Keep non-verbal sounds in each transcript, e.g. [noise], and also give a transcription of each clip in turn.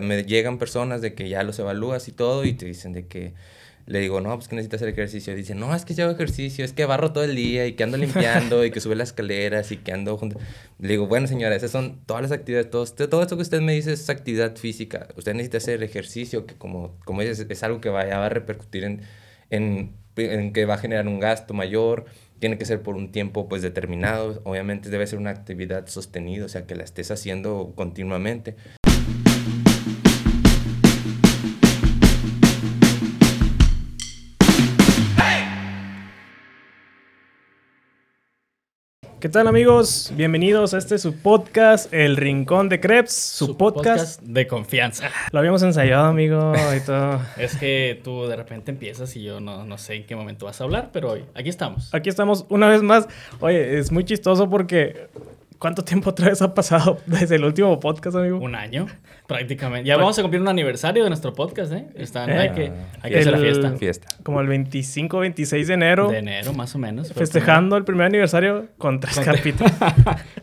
Me llegan personas de que ya los evalúas y todo y te dicen de que le digo, no, pues que necesitas hacer ejercicio. Dice, no, es que yo hago ejercicio, es que barro todo el día y que ando limpiando y que sube las escaleras y que ando junto. Le digo, bueno, señora, esas son todas las actividades, todo, todo esto que usted me dice es actividad física. Usted necesita hacer ejercicio, que como, como dices, es algo que vaya, va a repercutir en, en, en que va a generar un gasto mayor, tiene que ser por un tiempo pues determinado, obviamente debe ser una actividad sostenida, o sea, que la estés haciendo continuamente. ¿Qué tal amigos? Bienvenidos a este su podcast, El Rincón de Krebs, su, podcast. de confianza. Lo habíamos ensayado, amigo, y [laughs] todo. Es que tú de repente empiezas y yo no, no sé en qué momento vas a hablar, pero hoy, aquí estamos. Aquí estamos una vez más. Oye, es muy chistoso porque ¿Cuánto tiempo otra vez ha pasado [laughs] desde el último podcast, amigo? Un año, prácticamente. Ya vamos a cumplir un aniversario de nuestro podcast, ¿eh? Están, Hay que, hay que hacer la fiesta. fiesta. Como el 25, 26 de enero. De enero, más o menos. Festejando el primer aniversario con tres capítulos.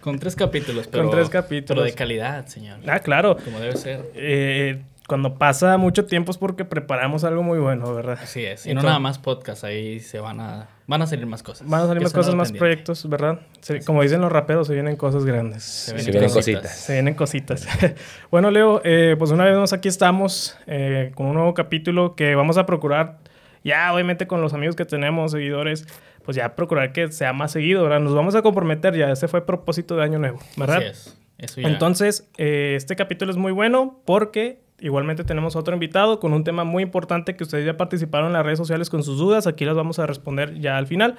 con tres capítulos, [laughs] pero... Con tres capítulos. Pero de calidad, señor. Ah, claro. Como debe ser. Eh, cuando pasa mucho tiempo es porque preparamos algo muy bueno, ¿verdad? Así es. Y no nada más podcast, ahí se van a van a salir más cosas. Van a salir más cosas, más proyectos, ¿verdad? como dicen los raperos, se vienen cosas grandes. Se vienen, cositas. Se vienen cositas. [laughs] bueno, Leo, eh, pues una vez más aquí estamos eh, con un nuevo capítulo que vamos a procurar, ya obviamente con los amigos que tenemos, seguidores, pues ya procurar que sea más seguido, ¿verdad? Nos vamos a comprometer ya, ese fue el propósito de Año Nuevo, ¿verdad? Así es. Eso ya. Entonces, eh, este capítulo es muy bueno porque Igualmente tenemos otro invitado con un tema muy importante que ustedes ya participaron en las redes sociales con sus dudas. Aquí las vamos a responder ya al final.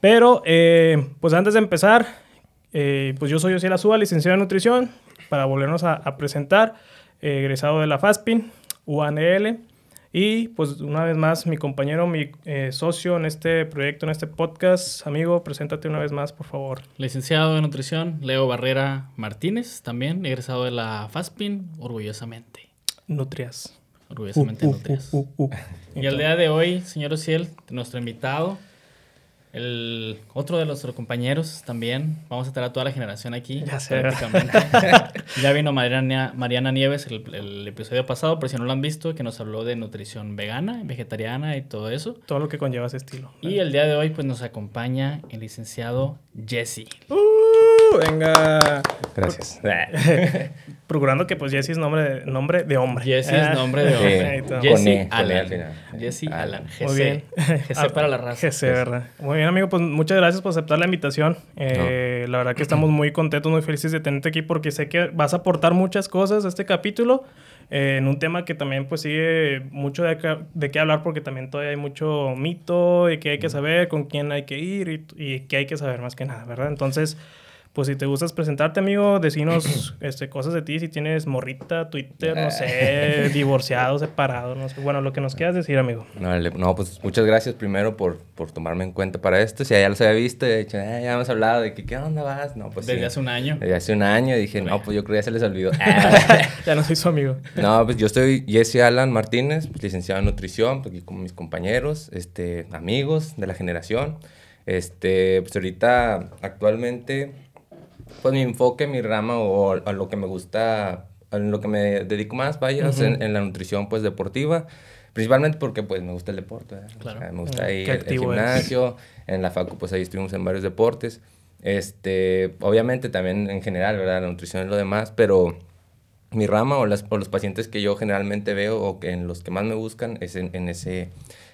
Pero, eh, pues antes de empezar, eh, pues yo soy Osiel Azúa, licenciado en nutrición, para volvernos a, presentar, eh, egresado de la FASPIN, UANL. Y pues una vez más, mi compañero, mi socio en este proyecto, en este podcast, amigo, preséntate una vez más, por favor. Licenciado en nutrición, Leo Barrera Martínez, también egresado de la FASPIN, orgullosamente. Nutrias. Orgullosamente uh, uh, Nutrias. Uh, y el día de hoy, señor Ociel, nuestro invitado, el otro de nuestros compañeros también. Vamos a estar a toda la generación aquí. Ya sé. [laughs] ya vino Mariana, Mariana Nieves el, el, episodio pasado, por si no lo han visto, que nos habló de nutrición vegana, vegetariana y todo eso. Todo lo que conlleva ese estilo. Y el día de hoy, pues nos acompaña el licenciado Jesse. Venga. Gracias. [laughs] Procurando que pues Jesse es nombre de, nombre de hombre. Jesse es ah. nombre de hombre. Jesse e, Alan. Jesse Alan. Muy bien. GC para la raza. GC, ¿verdad? Muy bien, amigo. Pues muchas gracias por aceptar la invitación. Eh, la verdad que estamos muy contentos, muy felices de tenerte aquí porque sé que vas a aportar muchas cosas a este capítulo. Eh, en un tema que también pues sigue mucho de, de, qué hablar porque también todavía hay mucho mito y que hay que saber con quién hay que ir y, y qué hay que saber más que nada, ¿verdad? Entonces, pues si te gustas presentarte, amigo, decinos [clears throat] este, cosas de ti, si tienes morrita, Twitter, no sé, divorciado, separado, no sé. Bueno, lo que nos quieras decir, amigo. No, no pues muchas gracias primero por, por tomarme en cuenta para esto. Si ya los había visto, dicho, eh, ya hemos hablado de que, ¿qué onda vas? No, pues Desde hace un año. Desde hace un año dije, no, pues yo creo que ya se les olvidó. [laughs] ya no soy su amigo. No, pues yo soy Jesse Alan Martínez, pues, licenciado en nutrición, pues, aquí con mis compañeros, este, amigos de la generación. Este, pues ahorita actualmente pues mi enfoque, mi rama o a lo que me gusta, a lo que me dedico más, vaya, en, la nutrición pues deportiva. Principalmente porque pues me gusta el deporte. Claro. me gusta ir al gimnasio. En la facu pues ahí estuvimos en varios deportes. Este, obviamente también en general, ¿verdad? La nutrición es lo demás, pero mi rama o, las, o los pacientes que yo generalmente veo o que en los que más me buscan es en, en ese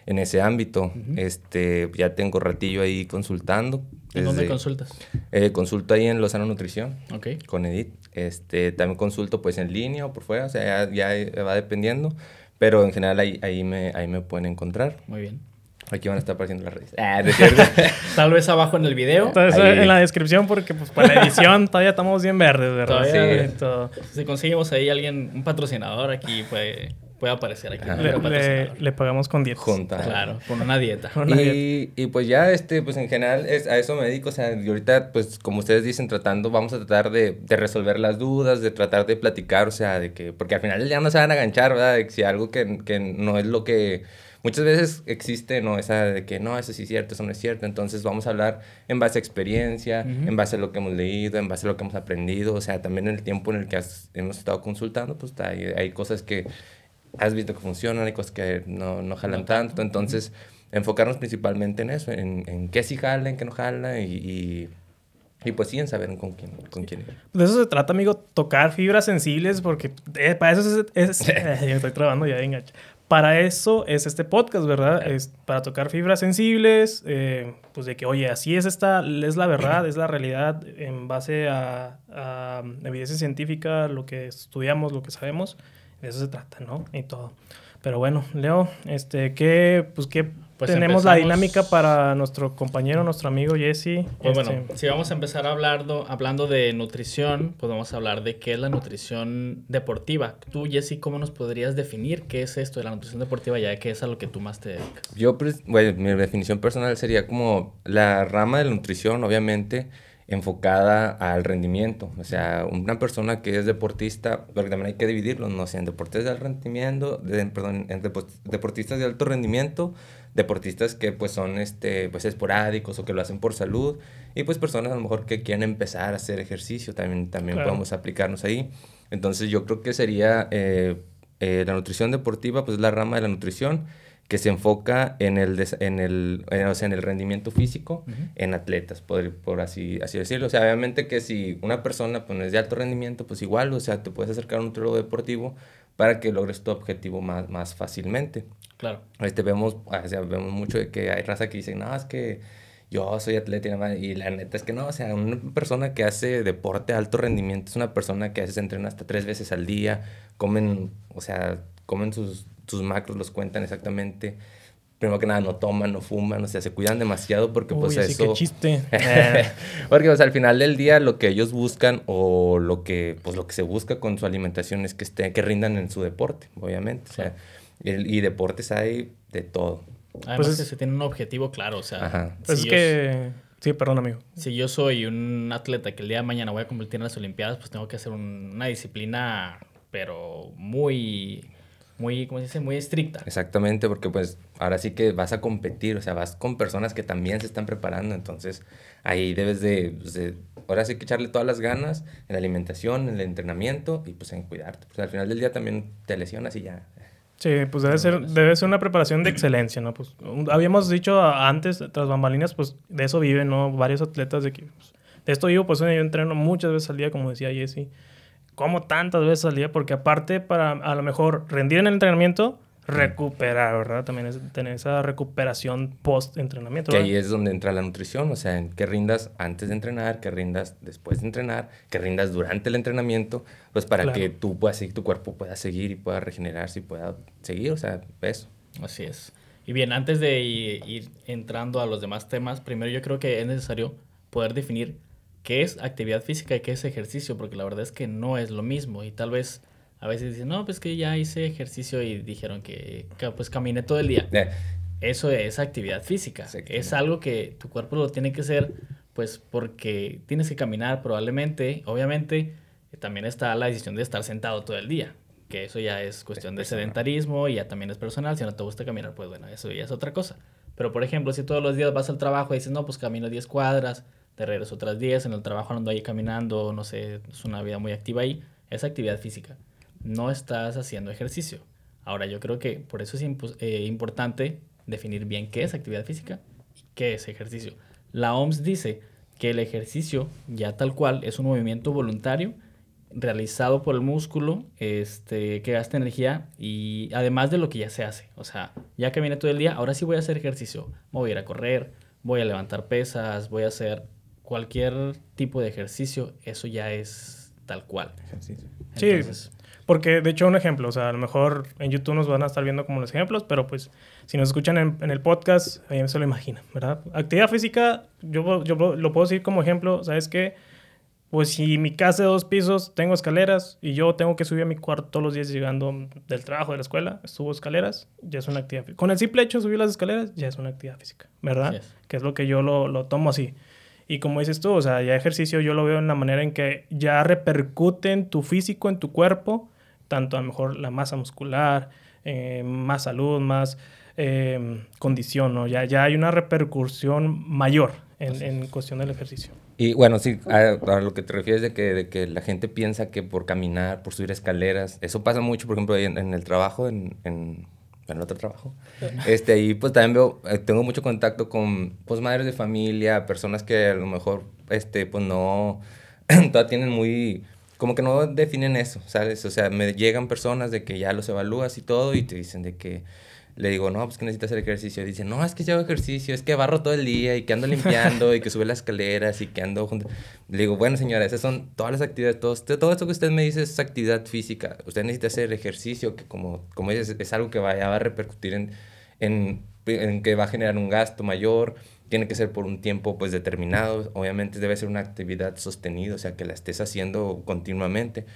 en ese ámbito. este, ya tengo ratillo ahí consultando. ¿En dónde consultas? Eh, consulto ahí en Lozano Nutrición. Ok. Con Edith. Este, también consulto pues en línea o por fuera, o sea, ya, ya va dependiendo. Pero en general ahí, ahí, me, ahí me pueden encontrar. Muy bien. Aquí van a estar apareciendo las redes. Ah, [laughs] Tal vez abajo en el video. Entonces, en la descripción, porque pues para la edición todavía estamos bien verdes, ¿verdad? Todavía, sí. Si conseguimos ahí alguien, un patrocinador aquí, pues puede aparecer aquí. Le, pagamos con dieta. Junta. Claro, con una dieta. y, y, pues ya, este, pues en general es, a eso me dedico. O sea, y ahorita, pues como ustedes dicen, tratando, vamos a tratar de, de, resolver las dudas, de tratar de platicar, o sea, de que, porque al final ya no se van a enganchar, ¿verdad? De que si algo que, que no es lo que muchas veces existe, ¿no? Esa de que no, eso sí es cierto, eso no es cierto. Entonces vamos a hablar en base a experiencia, en base a lo que hemos leído, en base a lo que hemos aprendido. O sea, también en el tiempo en el que hemos estado consultando, pues hay, hay cosas que has visto que funcionan, hay cosas que no, no jalan tanto. Entonces, enfocarnos principalmente en eso, en, en qué sí jala, en qué no jala y, y, pues sí, en saber con quién, con quién ir. De eso se trata, amigo, tocar fibras sensibles, porque eh, para eso es... [laughs] eh, estoy trabajando ya, venga. Para eso es este podcast, ¿verdad? Es para tocar fibras sensibles, eh, pues de que, oye, así es esta, es la verdad, [clears throat] es la realidad en base a, a evidencia científica, lo que estudiamos, lo que sabemos. De eso se trata, ¿no? Y todo. Pero bueno, Leo, este, ¿qué, pues, qué pues tenemos la dinámica para nuestro compañero, nuestro amigo Jesse? Pues este... bueno, si vamos a empezar hablando, hablando de nutrición, podemos hablar de qué es la nutrición deportiva. Tú, Jesse, ¿cómo nos podrías definir qué es esto de la nutrición deportiva, ya que es a lo que tú más te dedicas? Yo, pues, bueno, mi definición personal sería como la rama de la nutrición, obviamente, enfocada al rendimiento. O sea, una persona que es deportista, porque también hay que dividirlo, no sé, en deportistas de alto rendimiento, de, perdón, en deportistas de alto rendimiento, deportistas que pues son este, pues esporádicos o que lo hacen por salud, y pues personas a lo mejor que quieren empezar a hacer ejercicio, también, también podemos aplicarnos ahí. Entonces yo creo que sería eh, eh, la nutrición deportiva, pues la rama de la nutrición que se enfoca en el, en el, o sea, en el rendimiento físico en atletas, por, por así, así decirlo. O sea, obviamente que si una persona pues, es de alto rendimiento, pues igual, o sea, te puedes acercar a un nutriólogo deportivo para que logres tu objetivo más, más fácilmente. Claro. Este, vemos, o sea, vemos mucho de que hay raza que dice, no, es que yo soy atleta y, la neta es que no, o sea, una persona que hace deporte de alto rendimiento es una persona que a veces entrena hasta tres veces al día, comen, o sea, comen sus sus macros los cuentan exactamente. Primero que nada, no toman, no fuman, o sea, se cuidan demasiado porque pues así eso... Que chiste. [laughs] porque pues al final del día lo que ellos buscan o lo que, pues lo que se busca con su alimentación es que, esté, que rindan en su deporte, obviamente. O sea, y, deportes hay de todo. Además pues que se tiene un objetivo claro, o sea... Ajá. Pues es que... Sí, perdón, amigo. Si yo soy un atleta que el día de mañana voy a competir en las Olimpiadas, pues tengo que hacer una disciplina, pero muy muy, ¿cómo se dice? Muy estricta. Exactamente, porque pues ahora sí que vas a competir, o sea, vas con personas que también se están preparando, entonces ahí debes de, pues, ahora sí que echarle todas las ganas en la alimentación, en el entrenamiento y pues en cuidarte. Pues al final del día también te lesionas y ya. Sí, pues debe ser, debe ser una preparación de excelencia, ¿no? Pues habíamos dicho antes, tras bambalinas, pues de eso viven, ¿no? Varios atletas de que, pues, de esto vivo, pues yo entreno muchas veces al día, como decía Jesse como tantas veces al día, porque aparte para a lo mejor rendir en el entrenamiento, recuperar, ¿verdad? También es tener esa recuperación post-entrenamiento. Que ahí es donde entra la nutrición, o sea, en que rindas antes de entrenar, que rindas después de entrenar, que rindas durante el entrenamiento, pues para que tú puedas seguir, tu cuerpo pueda seguir y pueda regenerarse y pueda seguir, o sea, eso. Así es. Y bien, antes de ir entrando a los demás temas, primero yo creo que es necesario poder definir qué es actividad física y qué es ejercicio, porque la verdad es que no es lo mismo y tal vez a veces dicen, no, pues que ya hice ejercicio y dijeron que, pues caminé todo el día. Eh. Eso es actividad física. Es algo que tu cuerpo lo tiene que hacer, pues porque tienes que caminar probablemente. Obviamente, también está la decisión de estar sentado todo el día, que eso ya es cuestión de sedentarismo y ya también es personal. Si no te gusta caminar, pues bueno, eso ya es otra cosa. Pero por ejemplo, si todos los días vas al trabajo y dices, no, pues camino 10 cuadras, te regreso otras 10, en el trabajo ando ahí caminando, no sé, es una vida muy activa ahí, es actividad física. No estás haciendo ejercicio. Ahora, yo creo que por eso es eh, importante definir bien qué es actividad física y qué es ejercicio. La OMS dice que el ejercicio, ya tal cual, es un movimiento voluntario realizado por el músculo este, que gasta energía y además de lo que ya se hace. O sea, ya viene todo el día, ahora sí voy a hacer ejercicio. voy a ir a correr, voy a levantar pesas, voy a hacer cualquier tipo de ejercicio, eso ya es tal cual. sí, porque de hecho un ejemplo, o sea, a lo mejor en YouTube nos van a estar viendo como los ejemplos, pero pues si nos escuchan en, el podcast, ahí se lo imaginan, ¿verdad? Actividad física, yo, yo lo puedo decir como ejemplo, ¿sabes qué? Pues si mi casa de dos pisos, tengo escaleras y yo tengo que subir a mi cuarto todos los días llegando del trabajo, de la escuela, subo escaleras, ya es una actividad física. Con el simple hecho de subir las escaleras, ya es una actividad física, ¿verdad? Así es. Que es lo que yo lo, lo tomo así. Y como dices tú, o sea, ya ejercicio yo lo veo en la manera en que ya repercute en tu físico, en tu cuerpo, tanto a lo mejor la masa muscular, eh, más salud, más eh, condición, ¿no? Ya, ya hay una repercusión mayor en, en cuestión del ejercicio. Y bueno, sí, a, a lo que te refieres de que, de que la gente piensa que por caminar, por subir escaleras, eso pasa mucho, por ejemplo, en, en el trabajo, en, en, en el otro trabajo. Este, ahí pues también veo, eh, tengo mucho contacto con pues madres de familia, personas que a lo mejor, este, pues no, [clears throat] todavía tienen muy, como que no definen eso, ¿sabes? O sea, me llegan personas de que ya los evalúas y todo y te dicen de que, le digo, no, pues que necesitas hacer ejercicio. Dicen, no, es que yo hago ejercicio, es que barro todo el día y que ando limpiando y que sube las escaleras y que ando junto. Le digo, bueno, señora, esas son todas las actividades, todo, todo esto que usted me dice es actividad física. Usted necesita hacer ejercicio, que como, como dices, es algo que vaya, va a repercutir en, en que va a generar un gasto mayor. Tiene que ser por un tiempo pues determinado. Obviamente debe ser una actividad sostenida, o sea, que la estés haciendo continuamente.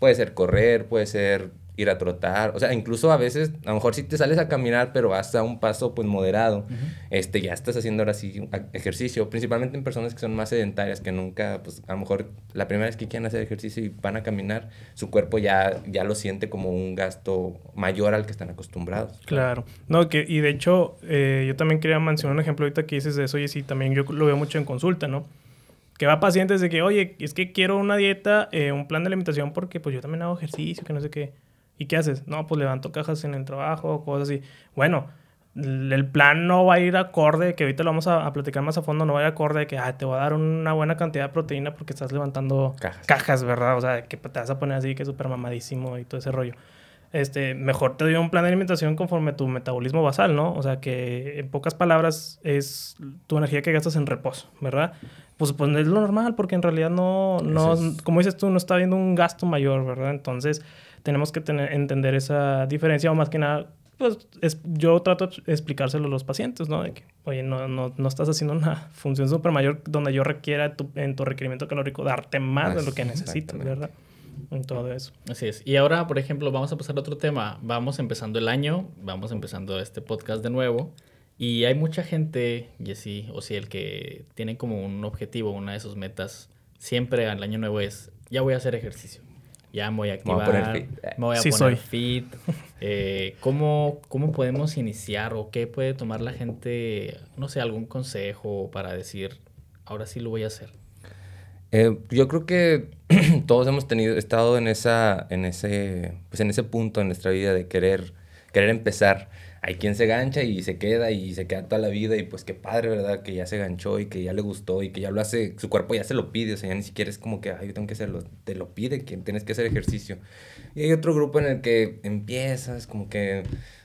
Puede ser correr, puede ser ir a trotar, o sea, incluso a veces, a lo mejor si te sales a caminar, pero vas a un paso pues moderado, este, ya estás haciendo ahora sí ejercicio, principalmente en personas que son más sedentarias, que nunca, pues a lo mejor la primera vez que quieren hacer ejercicio y van a caminar, su cuerpo ya, ya lo siente como un gasto mayor al que están acostumbrados. Claro. No, que, y de hecho, eh, yo también quería mencionar un ejemplo ahorita que dices de eso, y sí, también yo lo veo mucho en consulta, ¿no? Que va pacientes de que, oye, es que quiero una dieta, eh, un plan de alimentación, porque pues yo también hago ejercicio, que no sé qué. ¿Y qué haces? No, pues levanto cajas en el trabajo, cosas así. Bueno, el plan no va a ir acorde, que ahorita lo vamos a, a platicar más a fondo, no va a ir acorde de que ah, te va a dar una buena cantidad de proteína porque estás levantando Cajas. cajas, ¿verdad? O sea, que te vas a poner así que súper mamadísimo y todo ese rollo este, mejor te doy un plan de alimentación conforme tu metabolismo basal, ¿no? O sea, que en pocas palabras es tu energía que gastas en reposo, ¿verdad? Pues, pues es lo normal, porque en realidad no, no es. como dices tú, no está habiendo un gasto mayor, ¿verdad? Entonces, tenemos que tener, entender esa diferencia, o más que nada, pues es- yo trato de explicárselo a los pacientes, ¿no? De que, oye, no, no, no estás haciendo una función súper mayor donde yo requiera tu- en tu requerimiento calórico darte más de lo que necesitas. ¿verdad? En todo eso. Así es. Y ahora, por ejemplo, vamos a pasar a otro tema. Vamos empezando el año, vamos empezando este podcast de nuevo. Y hay mucha gente, Jessy, o si el que tiene como un objetivo, una de sus metas, siempre al año nuevo es, ya voy a hacer ejercicio. Ya me voy a Me voy a activar, poner fit. me voy a Sí poner soy. fit. [laughs] Eh, ¿cómo, ¿Cómo podemos iniciar o qué puede tomar la gente, no sé, algún consejo para decir, ahora sí lo voy a hacer? Eh, yo creo que [clears throat] todos hemos tenido, estado en esa, en ese, pues en ese punto en nuestra vida de querer, querer empezar. Hay quien se gancha y se queda y se queda toda la vida y pues qué padre, ¿verdad? Que ya se ganchó y que ya le gustó y que ya lo hace, su cuerpo ya se lo pide, o sea, ya ni siquiera es como que, ay, yo tengo que hacerlo, te lo pide, que tienes que hacer ejercicio. Y hay otro grupo en el que empiezas, como que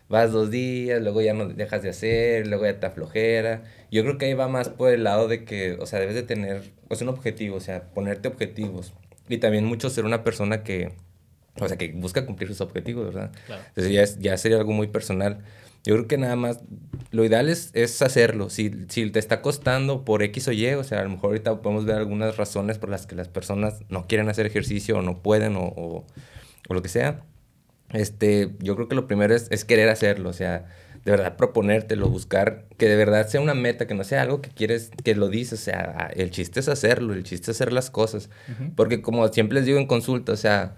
vas dos días, luego ya no dejas de hacer, luego ya te aflojera. Yo creo que ahí va más por el lado de que, o sea, debes de tener, pues un objetivo, o sea, ponerte objetivos. Y también mucho ser una persona que, o sea, que busca cumplir sus objetivos, ¿verdad? Claro. Entonces ya, es- ya sería algo muy personal. Yo creo que nada más, lo ideal es, es hacerlo. Si, si te está costando por X o Y, o sea, a lo mejor ahorita podemos ver algunas razones por las que las personas no quieren hacer ejercicio o no pueden o, o, o lo que sea. Este, yo creo que lo primero es, es querer hacerlo, o sea, de verdad proponértelo, buscar que de verdad sea una meta, que no sea algo que quieres, que lo dices, o sea, el chiste es hacerlo, el chiste es hacer las cosas. Porque como siempre les digo en consulta, o sea,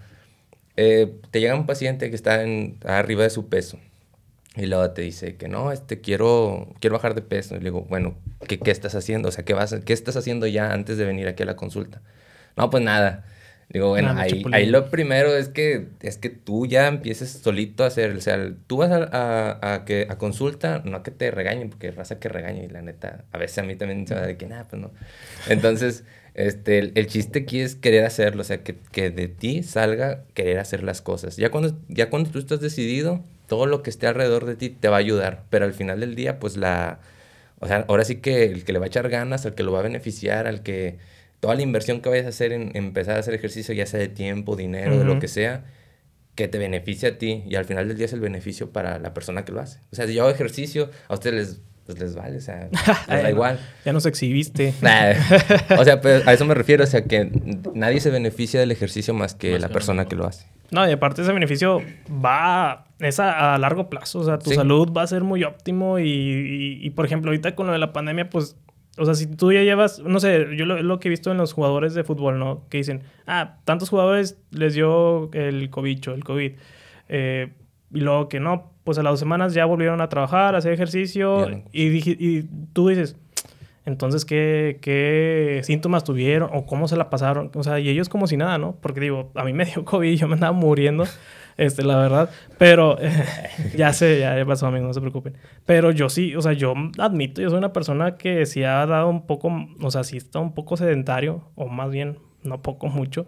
eh, te llega un paciente que está en, arriba de su peso y luego te dice que no, este, quiero, quiero bajar de peso. Y le digo, bueno, ¿qué, qué estás haciendo? O sea, ¿qué, vas, ¿qué estás haciendo ya antes de venir aquí a la consulta? No, pues nada. Digo, bueno, Nada, ahí, ahí lo primero es que, es que tú ya empieces solito a hacer, o sea, tú vas a, a, a que, a consulta, no a que te regañen, porque raza que regaña y la neta, a veces a mí también se va de que nada, pues no. Entonces, este, el, el chiste aquí es querer hacerlo, o sea, que, que de ti salga querer hacer las cosas. Ya cuando, ya cuando tú estás decidido, todo lo que esté alrededor de ti te va a ayudar, pero al final del día, pues la, o sea, ahora sí que el que le va a echar ganas, al que lo va a beneficiar, al que toda la inversión que vayas a hacer en, empezar a hacer ejercicio, ya sea de tiempo, dinero, de lo que sea, que te beneficie a ti y al final del día es el beneficio para la persona que lo hace. O sea, si yo hago ejercicio, a ustedes les pues les vale, o sea, [laughs] les da igual. Ya nos exhibiste. [laughs] o sea, pues, a eso me refiero, o sea, que nadie se beneficia del ejercicio más que la persona que lo hace. No, y aparte ese beneficio va, es a, largo plazo, o sea, tu salud va a ser muy óptimo y, y, por ejemplo, ahorita con lo de la pandemia, pues, o sea, si tú ya llevas, no sé, yo lo, lo, que he visto en los jugadores de fútbol, ¿no? Que dicen, ah, tantos jugadores les dio el COVID, el COVID. Eh, y luego que no, pues a las dos semanas ya volvieron a trabajar, a hacer ejercicio y, y tú dices, entonces, ¿qué, ¿qué, síntomas tuvieron o cómo se la pasaron? O sea, y ellos como si nada, ¿no? Porque digo, a mí me dio [laughs] COVID y yo me andaba muriendo, este, la verdad. Pero [laughs] ya sé, ya, pasó, amigos, no se preocupen. Pero yo sí, o sea, yo admito, yo soy una persona que sí ha dado un poco, o sea, sí está un poco sedentario, o más bien, no poco, mucho.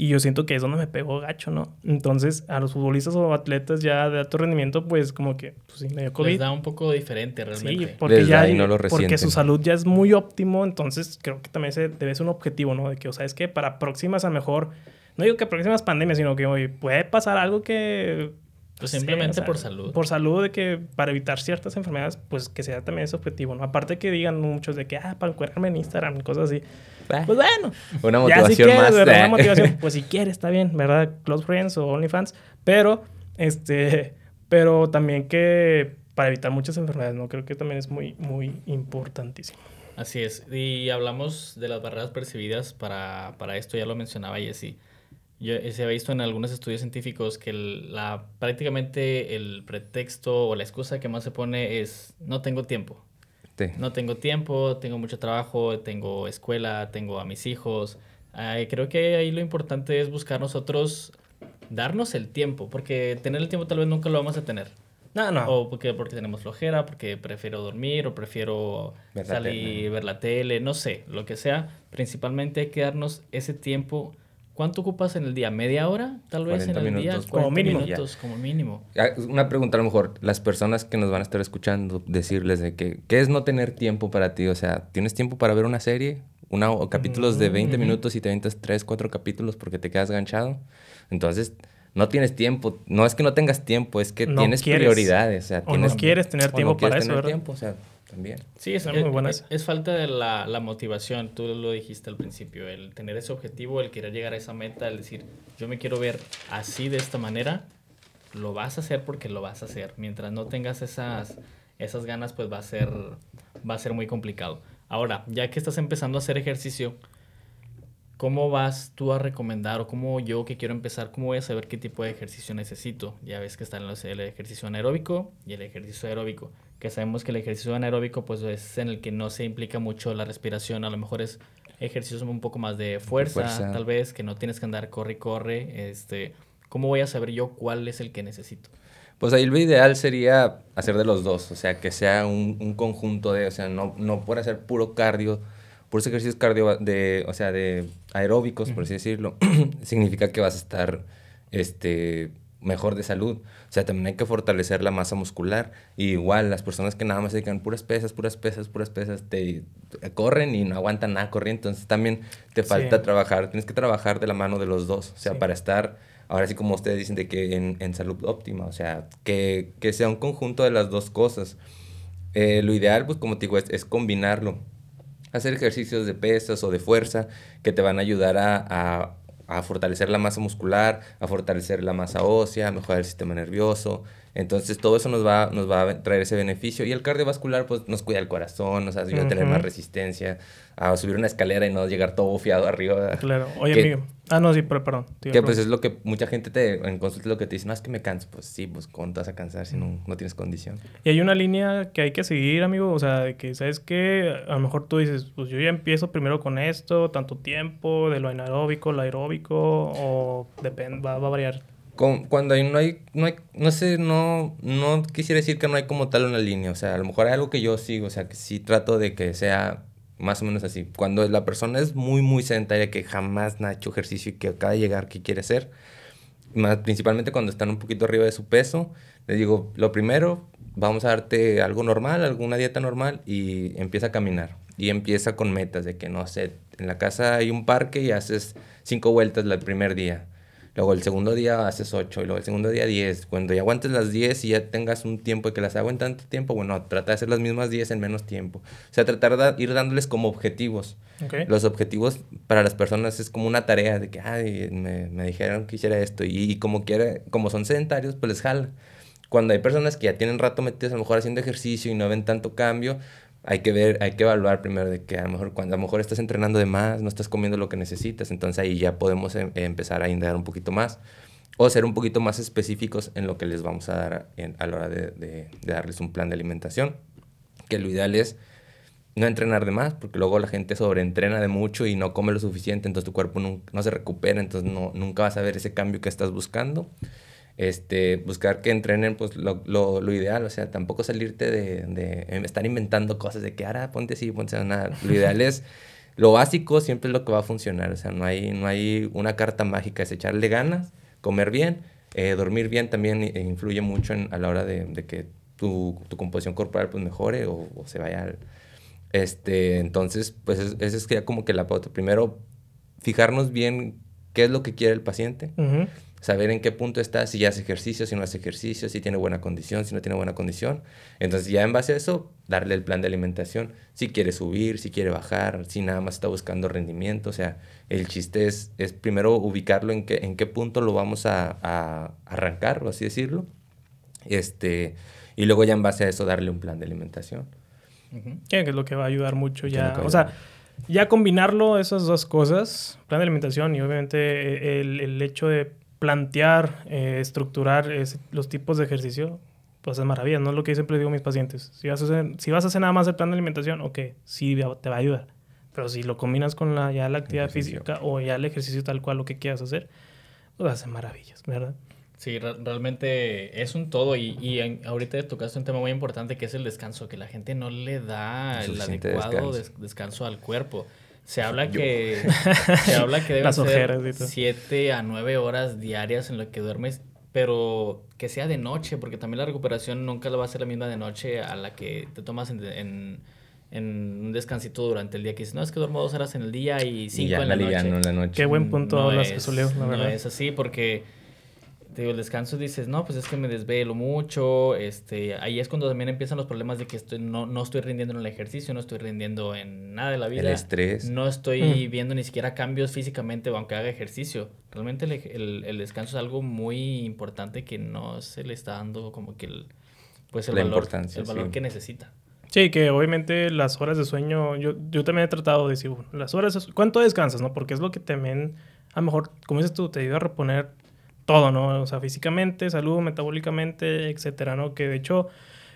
Y yo siento que es donde me pegó gacho, ¿no? Entonces, a los futbolistas o atletas ya de alto rendimiento, pues como que, pues sí, medio COVID. Les da un poco diferente realmente. Sí, porque ya porque su salud ya es muy óptimo, entonces creo que también se debe ser un objetivo, ¿no? De que, o sea, es que para próximas a lo mejor, no digo que próximas pandemias, sino que hoy puede pasar algo que pues simplemente por salud. Por salud, de que para evitar ciertas enfermedades, pues que sea también ese objetivo, ¿no? Aparte que digan muchos de que, ah, para encuadrarme en Instagram y cosas así. Pues bueno. Una motivación más. Una motivación, [laughs] pues si quieres, está bien, ¿verdad? Close Friends o OnlyFans. Pero, este, pero también que para evitar muchas enfermedades, ¿no? Creo que también es muy, muy importantísimo. Así es. Y hablamos de las barreras percibidas para, para esto, ya lo mencionaba Jessy yo, eh, se ha visto en algunos estudios científicos que la, prácticamente el pretexto o la excusa que más se pone es no tengo tiempo. No tengo tiempo, tengo mucho trabajo, tengo escuela, tengo a mis hijos. creo que ahí lo importante es buscar nosotros darnos el tiempo, porque tener el tiempo tal vez nunca lo vamos a tener. No, no. O porque, porque tenemos flojera, porque prefiero dormir o prefiero salir, ver la tele, no sé, lo que sea. Principalmente hay que darnos ese tiempo ¿Cuánto ocupas en el día? ¿Media hora? Tal vez en el día. Como mínimo. Minutos, como mínimo. Una pregunta a lo mejor. Las personas que nos van a estar escuchando, decirles de que, ¿qué es no tener tiempo para ti? O sea, ¿tienes tiempo para ver una serie? Una, o capítulos de 20 minutos y te aventas 3, 4 capítulos porque te quedas ganchado. Entonces, no tienes tiempo. No es que no tengas tiempo, es que tienes prioridades. O, sea, no quieres tener tiempo para eso, tiempo, o sea, también. Sí, es, muy buena es, falta de la, la, motivación, tú lo dijiste al principio, el tener ese objetivo, el querer llegar a esa meta, el decir, yo me quiero ver así de esta manera, lo vas a hacer porque lo vas a hacer. Mientras no tengas esas, esas ganas, pues va a, ser, va a ser muy complicado. Ahora, ya que estás empezando a hacer ejercicio, ¿cómo vas tú a recomendar o cómo yo que quiero empezar, cómo voy a saber qué tipo de ejercicio necesito? Ya ves que están el ejercicio anaeróbico y el ejercicio aeróbico que sabemos que el ejercicio anaeróbico pues es en el que no se implica mucho la respiración, a lo mejor es ejercicios un poco más de fuerza, tal vez, que no tienes que andar corre y corre, este, ¿cómo voy a saber yo cuál es el que necesito? Pues ahí lo ideal sería hacer de los dos, o sea, que sea un, conjunto de, o sea, no, no por hacer puro cardio, puros ejercicios cardio de, o sea, de aeróbicos, por así decirlo, [clears throat] significa que vas a estar, este, mejor de salud. O sea, también hay que fortalecer la masa muscular. Y igual, las personas que nada más se dedican puras pesas, puras pesas, puras pesas, te, corren y no aguantan nada corriendo. Entonces también te falta trabajar, tienes que trabajar de la mano de los dos. O sea, para estar, ahora sí como ustedes dicen, de que en, en salud óptima. O sea, que, que, sea un conjunto de las dos cosas. Eh, lo ideal, pues como te digo, es, es combinarlo hacer ejercicios de pesas o de fuerza que te van a ayudar a, a fortalecer la masa muscular, a fortalecer la masa ósea, a mejorar el sistema nervioso. Entonces todo eso nos va, nos va a traer ese beneficio. Y el cardiovascular pues nos cuida el corazón, nos ayuda a tener más resistencia, a subir una escalera y no llegar todo bufiado arriba. Claro. Oye, amigo. Ah, no, sí, pero perdón. que pues es lo que mucha gente te, en consulta lo que te dice, no, es que me canso. Pues sí, pues ¿cómo te vas a cansar si no, no tienes condición? Y hay una línea que hay que seguir, amigo. O sea, de que, ¿sabes que A lo mejor tú dices, pues yo ya empiezo primero con esto, tanto tiempo, de lo anaeróbico, lo aeróbico, o depende, va, va a variar cuando hay, no hay, no hay, no sé, no, no quisiera decir que no hay como tal una línea, o sea, a lo mejor hay algo que yo sigo, o sea, que sí trato de que sea más o menos así. Cuando la persona es muy, muy sedentaria, que jamás ha hecho ejercicio y que acaba de llegar, que quiere hacer, más, principalmente cuando están un poquito arriba de su peso, le digo, lo primero, vamos a darte algo normal, alguna dieta normal y empieza a caminar. Y empieza con metas de que, no sé, en la casa hay un parque y haces cinco vueltas el primer día Luego el segundo día haces 8 y luego el segundo día 10. Cuando ya aguantes las 10 y ya tengas un tiempo de que las hago en tanto tiempo, bueno, trata de hacer las mismas 10 en menos tiempo. O sea, tratar de ir dándoles como objetivos. Los objetivos para las personas es como una tarea de que, ay, me, me dijeron que hiciera esto. Y, como quiere, como son sedentarios, pues les jala. Cuando hay personas que ya tienen rato metidas a lo mejor haciendo ejercicio y no ven tanto cambio, hay que ver, hay que evaluar primero de que a lo mejor cuando a lo mejor estás entrenando de más, no estás comiendo lo que necesitas, entonces ahí ya podemos em, empezar a indagar un poquito más o ser un poquito más específicos en lo que les vamos a dar a la hora de, de, darles un plan de alimentación, que lo ideal es no entrenar de más, porque luego la gente sobreentrena de mucho y no come lo suficiente, entonces tu cuerpo no, no se recupera, entonces no, nunca vas a ver ese cambio que estás buscando este, buscar que entrenen pues lo, lo, lo, ideal, o sea, tampoco salirte de, de, estar inventando cosas de que ahora ponte así, ponte así, nada. Lo ideal es, [laughs] lo básico siempre es lo que va a funcionar, o sea, no hay, no hay una carta mágica, es echarle ganas, comer bien, eh, dormir bien también influye mucho en, a la hora de, de que tu, tu, composición corporal pues mejore o, se vaya al, este, entonces, pues ese es ya como que la pauta. Primero, fijarnos bien qué es lo que quiere el paciente saber en qué punto está, si ya hace ejercicio, si no hace ejercicio, si tiene buena condición, si no tiene buena condición. Entonces ya en base a eso, darle el plan de alimentación, si quiere subir, si quiere bajar, si nada más está buscando rendimiento. O sea, el chiste es, es primero ubicarlo en qué, en qué punto lo vamos a, a arrancar, o así decirlo. Este, y luego ya en base a eso darle un plan de alimentación. Que es lo que va a ayudar mucho ya. O sea, ya combinarlo, esas dos cosas, plan de alimentación y obviamente el, el hecho de plantear, eh, estructurar los tipos de ejercicio, pues es maravilla, no es lo que yo siempre digo a mis pacientes. Si vas a hacer, si vas a hacer nada más el plan de alimentación, ok, sí te va a ayudar. Pero si lo combinas con la, ya la actividad física o ya el ejercicio tal cual lo que quieras hacer, pues hace maravillas, ¿verdad? Sí, realmente es un todo y, y ahorita tocaste un tema muy importante que es el descanso, que la gente no le da el adecuado descanso al cuerpo. Se habla que [laughs] se habla que deben ser 7 a 9 horas diarias en lo que duermes, pero que sea de noche, porque también la recuperación nunca va a ser la misma de noche a la que te tomas en, en, un descansito durante el día. Que dices, no, es que duermo dos horas en el día y cinco en, la noche. en la noche. Qué buen punto no hablas, es, la verdad. No es así, porque digo, el descanso dices, no, pues es que me desvelo mucho, este, ahí es cuando también empiezan los problemas de que estoy, no, no estoy rindiendo en el ejercicio, no estoy rindiendo en nada de la vida. El estrés. No estoy mm. viendo ni siquiera cambios físicamente aunque haga ejercicio. Realmente el, el, el, descanso es algo muy importante que no se le está dando como que el, pues el valor, el valor que necesita. Sí, que obviamente las horas de sueño, yo, yo también he tratado de decir, bueno, las horas, ¿cuánto descansas, no? Porque es lo que también, a lo mejor, como dices tú, te ayuda a reponer todo, ¿no? O sea, físicamente, salud, metabólicamente, etcétera, ¿no? Que de hecho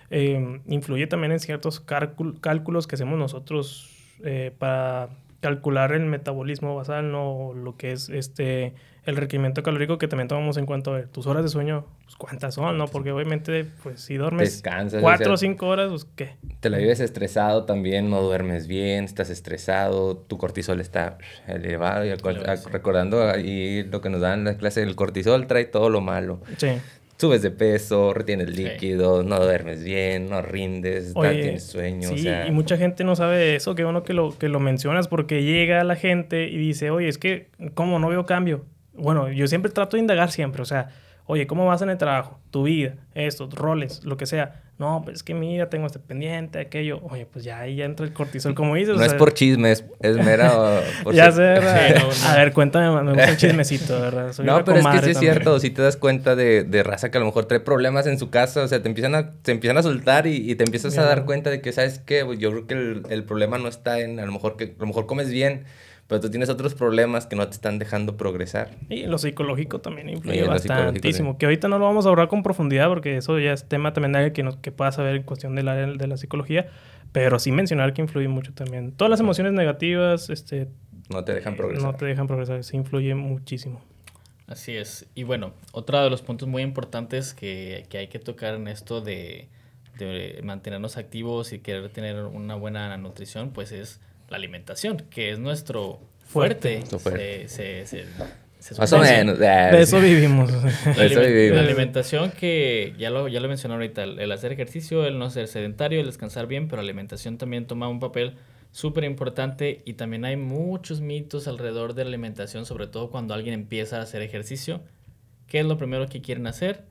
eh, influye también en ciertos cálculos que hacemos nosotros eh, para calcular el metabolismo basal, ¿no? Lo que es este el requerimiento calórico que también tomamos en cuanto a ver tus horas de sueño, pues, cuántas son, ¿no? Porque obviamente, pues si duermes cuatro o cinco horas, pues qué. Te la vives estresado también, no duermes bien, estás estresado, tu cortisol está elevado. Y recordando ahí lo que nos dan en la clase, el cortisol trae todo lo malo. Sí. Subes de peso, retienes líquido, no duermes bien, no rindes, tienes sueño. Sí, y mucha gente no sabe eso, qué bueno que lo, que lo mencionas, porque llega la gente y dice, oye, es que, ¿cómo no veo cambio? bueno, yo siempre trato de indagar siempre, o sea, oye, ¿cómo vas en el trabajo? Tu vida, estos roles, lo que sea. No, pues es que mira, tengo este pendiente, aquello. Oye, pues ya ahí ya entra el cortisol, como dices. No es por chismes, es, mera... [laughs] Por ya sé, [laughs] A ver, cuéntame, me gusta el chismecito, ¿verdad? no, pero es que sí es cierto, si te das cuenta de, de, raza que a lo mejor trae problemas en su casa, o sea, te empiezan a, te empiezan a soltar y, te empiezas a dar cuenta de que, ¿sabes qué? Yo creo que el, el problema no está en, a lo mejor que, a lo mejor comes bien, pero tú tienes otros problemas que no te están dejando progresar. Y lo psicológico también influye bastantísimo. Que ahorita no lo vamos a hablar con profundidad porque eso ya es tema también de que, nos, que pueda saber en cuestión de la, de la psicología. Pero sí mencionar que influye mucho también. Todas las emociones negativas, este... No te dejan progresar. No te dejan progresar, sí influye muchísimo. Así es. Y bueno, otro de los puntos muy importantes que, que hay que tocar en esto de, de mantenernos activos y querer tener una buena nutrición, pues es la alimentación, que es nuestro fuerte. Más o menos. De eso vivimos. La alimentación que ya lo, ya lo mencioné ahorita, el, hacer ejercicio, el no ser sedentario, el descansar bien, pero la alimentación también toma un papel súper importante y también hay muchos mitos alrededor de la alimentación, sobre todo cuando alguien empieza a hacer ejercicio. ¿Qué es lo primero que quieren hacer?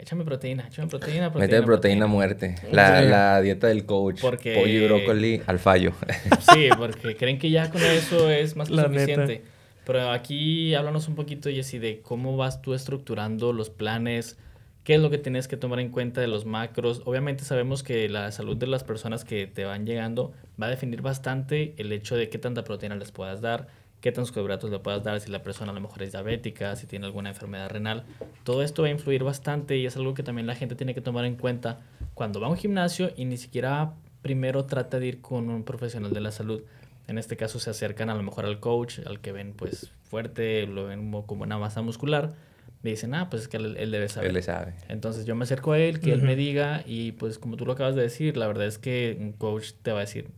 Échame proteína, échame proteína, proteína. Mete proteína, muerte. La, la, dieta del coach. Porque... Pollo y brócoli al fallo. [laughs] Sí, porque creen que ya con eso es más que suficiente. Pero aquí háblanos un poquito, Jessy, de cómo vas tú estructurando los planes, qué es lo que tienes que tomar en cuenta de los macros. Obviamente sabemos que la salud de las personas que te van llegando va a definir bastante el hecho de qué tanta proteína les puedas dar, qué tantos carbohidratos le puedas dar, si la persona a lo mejor es diabética, si tiene alguna enfermedad renal. Todo esto va a influir bastante y es algo que también la gente tiene que tomar en cuenta cuando va a un gimnasio y ni siquiera primero trata de ir con un profesional de la salud. En este caso se acercan a lo mejor al coach, al que ven pues fuerte, lo ven como una masa muscular. Me dicen, ah, pues es que él, debe saber. Él le sabe. Entonces yo me acerco a él, que él me diga y pues como tú lo acabas de decir, la verdad es que un coach te va a decir,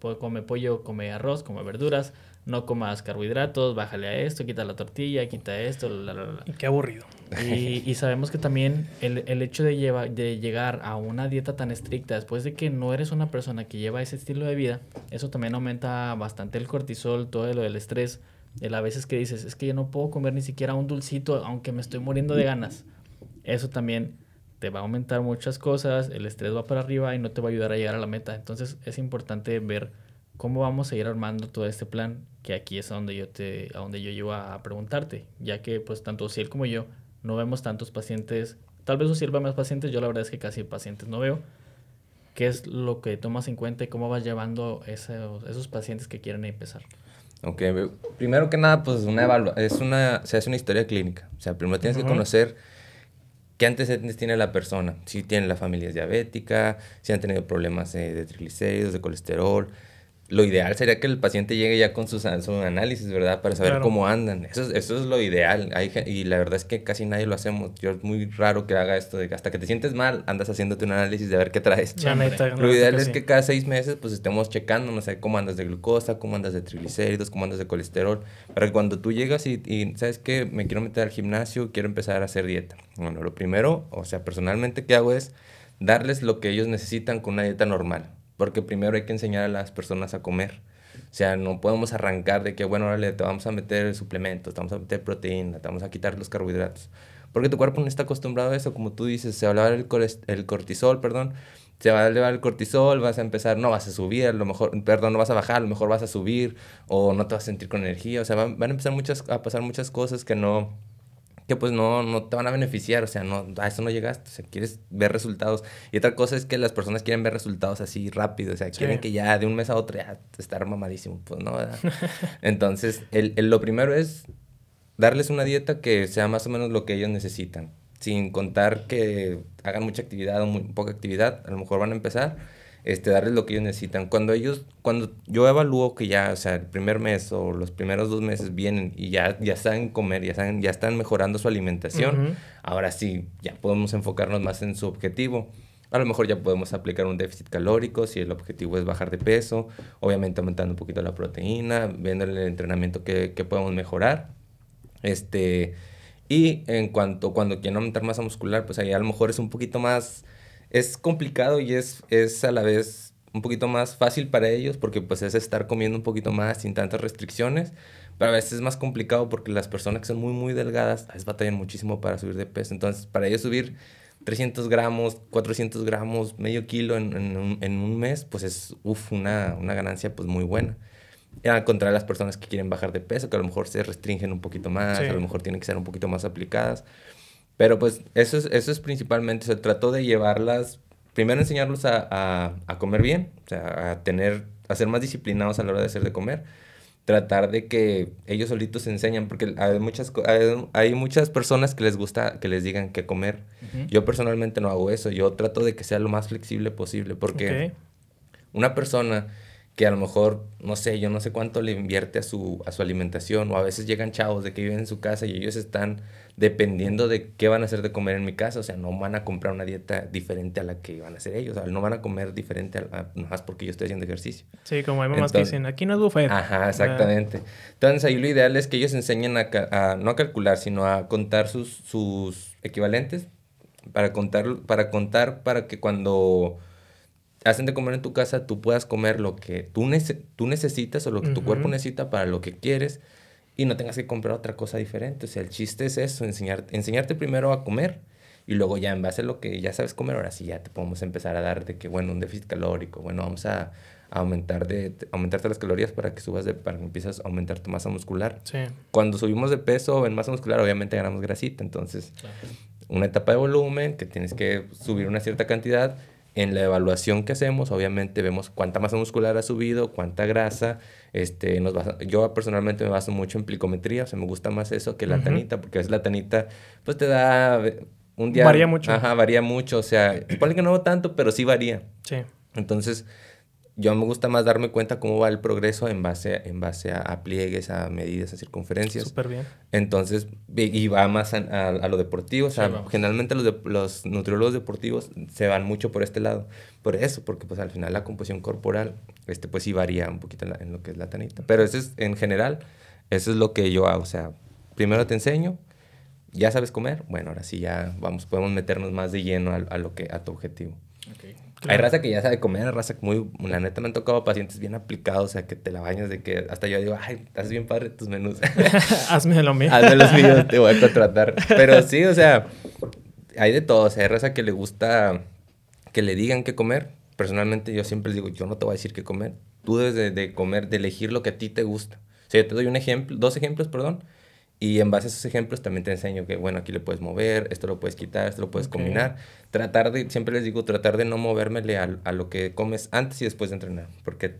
come pollo, come arroz, come verduras, no comas carbohidratos, bájale a esto, quita la tortilla, quita esto, la, la, la. Y qué aburrido. Y, y sabemos que también el, el hecho de, llevar, de llegar a una dieta tan estricta, después de que no eres una persona que lleva ese estilo de vida, eso también aumenta bastante el cortisol, todo lo del estrés. El a veces que dices, es que yo no puedo comer ni siquiera un dulcito, aunque me estoy muriendo de ganas. Eso también te va a aumentar muchas cosas, el estrés va para arriba y no te va a ayudar a llegar a la meta. Entonces es importante ver cómo vamos a ir armando todo este plan, que aquí es a donde yo te, a donde yo llevo a preguntarte, ya que pues tanto Ciel como yo no vemos tantos pacientes, tal vez Ciel va más pacientes, yo la verdad es que casi pacientes no veo. ¿Qué es lo que tomas en cuenta y cómo vas llevando esos, esos pacientes que quieren empezar? Ok, primero que nada, pues una es una, se hace una historia clínica. O sea, primero tienes que conocer qué antecedentes tiene la persona. Si tiene la familia diabética, si han tenido problemas eh, de triglicéridos, de colesterol, lo ideal sería que el paciente llegue ya con su, análisis, ¿verdad? Para saber cómo andan. Eso es, eso es lo ideal. Hay, y la verdad es que casi nadie lo hacemos. Yo es muy raro que haga esto de que hasta que te sientes mal, andas haciéndote un análisis de ver qué traes. lo ideal es que cada seis meses pues estemos checando, no sé, cómo andas de glucosa, cómo andas de triglicéridos, cómo andas de colesterol. Para que cuando tú llegas y, y ¿sabes qué? Me quiero meter al gimnasio, quiero empezar a hacer dieta. Bueno, lo primero, o sea, personalmente, ¿qué hago es darles lo que ellos necesitan con una dieta normal porque primero hay que enseñar a las personas a comer. O sea, no podemos arrancar de que, bueno, ahora te vamos a meter suplementos, te vamos a meter proteína, te vamos a quitar los carbohidratos. Porque tu cuerpo no está acostumbrado a eso, como tú dices, se va a elevar el, el cortisol, perdón, se va a elevar el cortisol, vas a empezar, no vas a subir, lo mejor, perdón, no vas a bajar, a lo mejor vas a subir, o no te vas a sentir con energía, o sea, van, van a empezar muchas, a pasar muchas cosas que no, que pues no, no te van a beneficiar, o sea, no, a eso no llegaste, o sea, quieres ver resultados. Y otra cosa es que las personas quieren ver resultados así rápido, o sea, quieren que ya de un mes a otro ya estar mamadísimo, pues no, [laughs] Entonces, el, el, lo primero es darles una dieta que sea más o menos lo que ellos necesitan, sin contar que hagan mucha actividad o muy poca actividad, a lo mejor van a empezar este, darles lo que ellos necesitan. Cuando ellos, cuando yo evalúo que ya, o sea, el primer mes o los primeros dos meses vienen y ya, ya saben comer, ya, saben, ya están mejorando su alimentación, ahora sí, ya podemos enfocarnos más en su objetivo. A lo mejor ya podemos aplicar un déficit calórico si el objetivo es bajar de peso, obviamente aumentando un poquito la proteína, viendo el entrenamiento que, que podemos mejorar. Este, y en cuanto cuando quieren aumentar masa muscular, pues ahí a lo mejor es un poquito más es complicado y es, es a la vez un poquito más fácil para ellos porque pues es estar comiendo un poquito más sin tantas restricciones, pero a veces es más complicado porque las personas que son muy muy delgadas a veces batallan muchísimo para subir de peso, entonces para ellos subir 300 gramos, 400 gramos, medio kilo en, en, un, en un, mes, pues es uf, una, una ganancia pues muy buena. Y al contrario, las personas que quieren bajar de peso, que a lo mejor se restringen un poquito más, a lo mejor tienen que ser un poquito más aplicadas. Pero pues eso es, eso es principalmente, se trató de llevarlas, primero enseñarlos a, a, comer bien, o sea, a tener, a ser más disciplinados a la hora de hacer de comer, tratar de que ellos solitos se enseñan, porque hay muchas, hay, muchas personas que les gusta que les digan qué comer. Yo personalmente no hago eso, yo trato de que sea lo más flexible posible, porque una persona que a lo mejor, no sé, yo no sé cuánto le invierte a su, a su alimentación, o a veces llegan chavos de que viven en su casa y ellos están dependiendo de qué van a hacer de comer en mi casa, o sea, no van a comprar una dieta diferente a la que van a hacer ellos, o sea, no van a comer diferente a, más porque yo estoy haciendo ejercicio. Sí, como hay mamás que dicen, aquí no es buffet. Ajá, exactamente. Entonces ahí lo ideal es que ellos enseñen a, a, no a calcular, sino a contar sus, sus equivalentes, para contar, para contar, para que cuando hacen de comer en tu casa, tú puedas comer lo que tú, tú necesitas o lo que tu cuerpo necesita para lo que quieres y no tengas que comprar otra cosa diferente. O sea, el chiste es eso, enseñar, enseñarte primero a comer y luego ya en base a lo que ya sabes comer, ahora sí ya te podemos empezar a dar de que, bueno, un déficit calórico, bueno, vamos a, aumentar de, aumentarte las calorías para que subas de, para que empieces a aumentar tu masa muscular. Sí. Cuando subimos de peso en masa muscular, obviamente ganamos grasita, entonces una etapa de volumen que tienes que subir una cierta cantidad. En la evaluación que hacemos, obviamente vemos cuánta masa muscular ha subido, cuánta grasa. Este, nos yo personalmente me baso mucho en plicometría, o sea, me gusta más eso que la tanita, porque es la tanita, pues te da un día... Varía mucho. Ajá, varía mucho, o sea, supone que no tanto, pero sí varía. Sí. Entonces, yo me gusta más darme cuenta cómo va el progreso en base, en base a, pliegues, a medidas, a circunferencias. Súper bien. Entonces, y va más a, a, lo deportivo. O sea, generalmente los, los nutriólogos deportivos se van mucho por este lado. Por eso, porque pues al final la composición corporal, este, pues sí varía un poquito en, lo que es la tanita. Pero eso es, en general, eso es lo que yo hago. O sea, primero te enseño, ya sabes comer, bueno, ahora sí ya vamos, podemos meternos más de lleno a, a lo que, a tu objetivo. Okay. Hay raza que ya sabe comer, raza muy... La neta me han tocado pacientes bien aplicados, o sea, que te la bañas de que hasta yo digo, ay, estás bien padre tus menús. [laughs] Hazme lo mío. Hazme los míos, te voy a contratar. [laughs] Pero sí, o sea, hay de todo. O sea, hay raza que le gusta que le digan qué comer. Personalmente yo siempre les digo, yo no te voy a decir qué comer. Tú debes de, de comer, de elegir lo que a ti te gusta. O sea, yo te doy un ejemplo, dos ejemplos, perdón y en base a esos ejemplos también te enseño que, bueno, aquí le puedes mover, esto lo puedes quitar, esto lo puedes combinar. Tratar de, siempre les digo, tratar de no movérmele a, a, lo que comes antes y después de entrenar, porque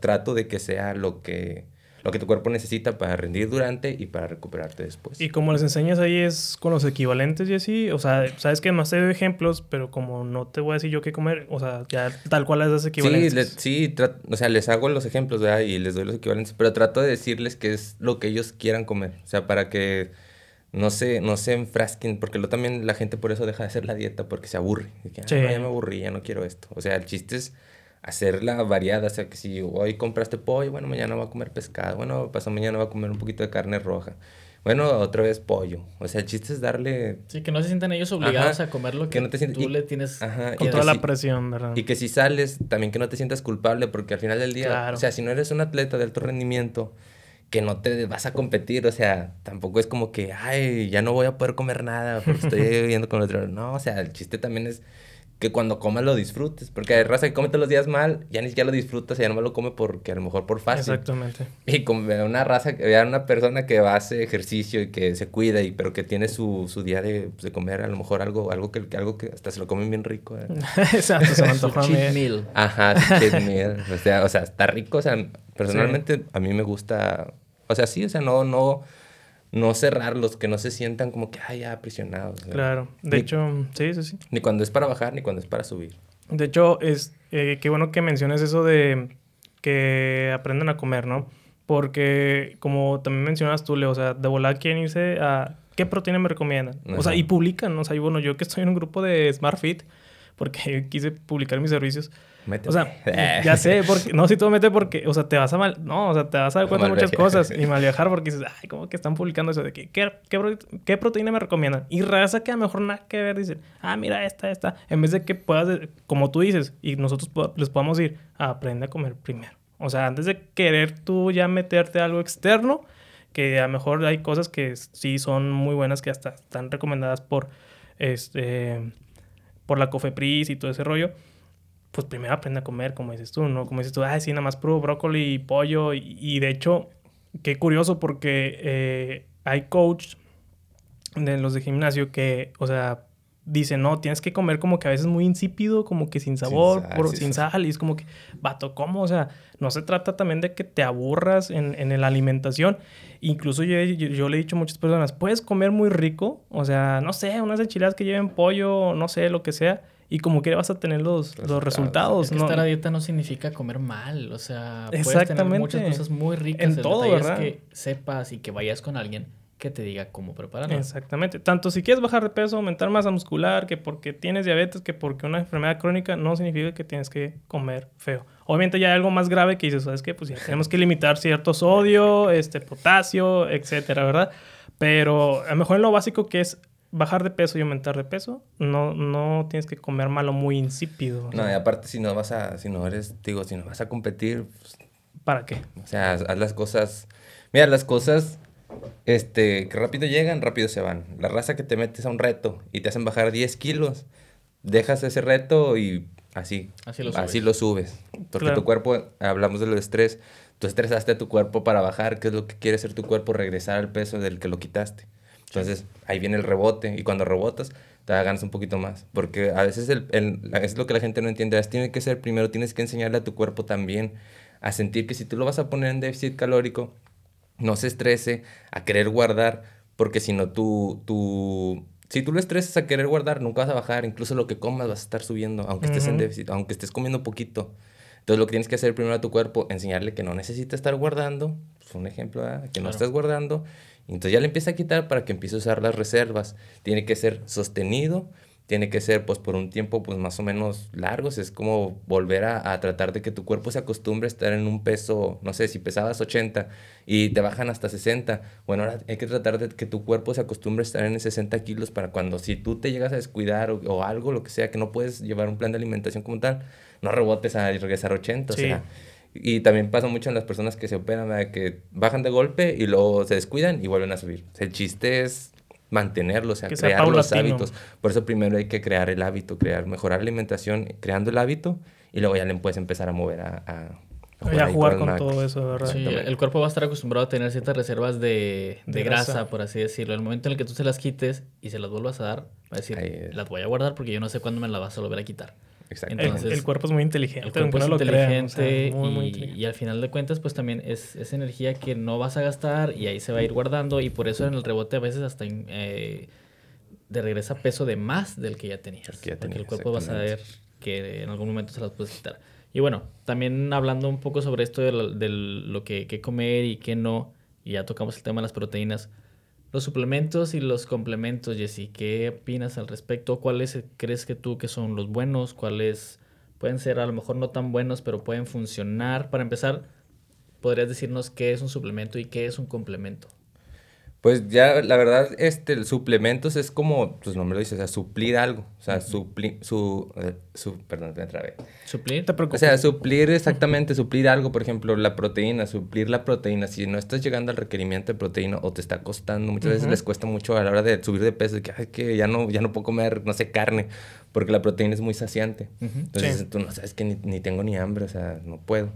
trato de que sea lo que lo que tu cuerpo necesita para rendir durante y para recuperarte después. Y como les enseñas ahí es con los equivalentes y así, o sea, sabes que más te doy ejemplos, pero como no te voy a decir yo qué comer, o sea, ya tal cual les das equivalentes. Sí, sí o sea, les hago los ejemplos, ¿verdad? Y les doy los equivalentes, pero trato de decirles que es lo que ellos quieran comer, o sea, para que no se, no se enfrasquen, porque luego también la gente por eso deja de hacer la dieta, porque se aburre. que, sí. ya me aburrí, ya no quiero esto. O sea, el chiste es hacerla variada, o sea, que si hoy compraste pollo, bueno, mañana va a comer pescado, bueno, pasado mañana va a comer un poquito de carne roja. Bueno, otra vez pollo. O sea, el chiste es darle... Sí, que no se sientan ellos obligados a comer lo que, no te tú le tienes... Ajá, con toda la presión, ¿verdad? Y que si sales, también que no te sientas culpable, porque al final del día... O sea, si no eres un atleta de alto rendimiento, que no te vas a competir, o sea, tampoco es como que, ay, ya no voy a poder comer nada porque estoy [laughs] viviendo con otro. No, o sea, el chiste también es que cuando comas lo disfrutes. Porque hay raza que come todos los días mal, ya ni siquiera lo disfrutas, ya no me lo come porque a lo mejor por fácil. Exactamente. Y como una raza, una persona que va a hacer ejercicio y que se cuida, y, pero que tiene su, su día de, pues, de, comer a lo mejor algo, algo, que, algo que hasta se lo comen bien rico. ¿eh? [laughs] Exacto, se me antoja cheat meal. Ajá, [laughs] cheat meal. O sea, o sea, está rico. O sea, personalmente a mí me gusta... O sea, sí, o sea, no, no no cerrarlos, que no se sientan como que, ay, ya, aprisionados. Claro, de hecho, sí, sí, sí. Ni cuando es para bajar, ni cuando es para subir. De hecho, es eh, qué bueno que menciones eso de que aprendan a comer, ¿no? Porque, como también mencionas tú, Leo, o sea, de volar quieren irse a qué proteína me recomiendan. O sea, y publican, o sea, y bueno, yo que estoy en un grupo de SmartFit, porque [laughs] quise publicar mis servicios, o sea, ya sé, [laughs] porque, no, si tú metes porque, o sea, te vas a mal, no, o sea, te vas a dar cuenta de muchas cosas y mal viajar porque dices, ay, ¿cómo que están publicando eso? De que, ¿qué, qué, proteína me recomiendan? Y raza que a lo mejor nada que ver, dicen, ah, mira, esta, esta, en vez de que puedas, como tú dices, y nosotros les podamos ir, aprende a comer primero. O sea, antes de querer tú ya meterte algo externo, que a lo mejor hay cosas que sí son muy buenas que hasta están recomendadas por, este, por la COFEPRIS y todo ese rollo pues primero aprende a comer, como dices tú, ¿no? Como dices tú, ay, sí, nada más puro brócoli y pollo. Y, de hecho, qué curioso porque eh, hay coach de los de gimnasio que, o sea, dicen, no, tienes que comer como que a veces muy insípido, como que sin sabor, sin sal, sin sal. Y es como que, vato, ¿cómo? O sea, no se trata también de que te aburras en, en la alimentación. Incluso yo, yo, le he dicho a muchas personas, puedes comer muy rico, o sea, no sé, unas enchiladas que lleven pollo, no sé, lo que sea y como que vas a tener los resultados. Los resultados ¿no? estar a dieta no significa comer mal, o sea, puedes tener muchas cosas muy ricas en todo, ¿verdad? que sepas y que vayas con alguien que te diga cómo prepararlo. Exactamente. Tanto si quieres bajar de peso, aumentar masa muscular, que porque tienes diabetes, que porque una enfermedad crónica, no significa que tienes que comer feo. Obviamente ya hay algo más grave que dices, ¿sabes qué? Pues ya [laughs] tenemos que limitar cierto sodio, este, potasio, etcétera, ¿verdad? Pero a lo mejor en lo básico que es bajar de peso y aumentar de peso, no, no tienes que comer malo muy insípido. No, y aparte si no vas a, si no eres, digo, si no vas a competir, pues, ¿para qué? O sea, haz las cosas, mira, las cosas, este, que rápido llegan, rápido se van. La raza que te metes a un reto y te hacen bajar 10 kilos, dejas ese reto y así, así lo subes. Así lo subes. Porque tu cuerpo, hablamos de lo de estrés, tú estresaste a tu cuerpo para bajar, ¿qué es lo que quiere hacer tu cuerpo? Regresar al peso del que lo quitaste. Entonces, ahí viene el rebote y cuando rebotas, te ganas un poquito más. Porque a veces el, es lo que la gente no entiende. Es, tiene que ser primero, tienes que enseñarle a tu cuerpo también a sentir que si tú lo vas a poner en déficit calórico, no se estrese a querer guardar, porque si no tú, tú, si tú lo estresas a querer guardar, nunca vas a bajar, incluso lo que comas vas a estar subiendo, aunque estés en déficit, aunque estés comiendo poquito. Entonces lo que tienes que hacer primero a tu cuerpo, enseñarle que no necesita estar guardando, es un ejemplo, que no estás guardando, entonces ya le empieza a quitar para que empiece a usar las reservas. Tiene que ser sostenido, tiene que ser pues por un tiempo pues más o menos largos. Es como volver a, a, tratar de que tu cuerpo se acostumbre a estar en un peso, no sé, si pesabas 80 y te bajan hasta 60. Bueno, ahora hay que tratar de que tu cuerpo se acostumbre a estar en 60 kilos para cuando si tú te llegas a descuidar o, o algo, lo que sea, que no puedes llevar un plan de alimentación como tal, no rebotes a regresar a 80. O sea, y también pasa mucho en las personas que se operan, que bajan de golpe y luego se descuidan y vuelven a subir. el chiste es mantenerlo, o sea, crear los hábitos. Por eso primero hay que crear el hábito, crear, mejorar la alimentación, creando el hábito y luego ya le puedes empezar a mover a... a jugar, con, todo eso, ¿verdad? Sí, el cuerpo va a estar acostumbrado a tener ciertas reservas de, de, grasa, por así decirlo. El momento en el que tú se las quites y se las vuelvas a dar, va a decir, las voy a guardar porque yo no sé cuándo me las vas a volver a quitar. Entonces, el, cuerpo es muy inteligente. El cuerpo es inteligente, y, al final de cuentas, pues también es, es, energía que no vas a gastar y ahí se va a ir guardando y por eso en el rebote a veces hasta eh, de regresa peso de más del que ya tenías. porque el cuerpo va a saber que en algún momento se las puedes quitar. Y bueno, también hablando un poco sobre esto de, lo, de lo que, que comer y qué no, y ya tocamos el tema de las proteínas. Los suplementos y los complementos, Jessy, ¿qué opinas al respecto? ¿Cuáles crees que tú que son los buenos? ¿Cuáles pueden ser a lo mejor no tan buenos, pero pueden funcionar? Para empezar, ¿podrías decirnos qué es un suplemento y qué es un complemento? Pues ya, la verdad, este, suplementos es como, pues nombre lo dice, o sea, suplir algo. O sea, suplir, su, eh, su, perdón, me trabé. ¿Suplir? Te preocupes. O sea, suplir exactamente, suplir algo, por ejemplo, la proteína, suplir la proteína. Si no estás llegando al requerimiento de proteína o te está costando, muchas veces les cuesta mucho a la hora de subir de peso, que, ay, que ya no, ya no puedo comer, no sé, carne, porque la proteína es muy saciante. Entonces, tú no sabes que ni, ni tengo ni hambre, o sea, no puedo.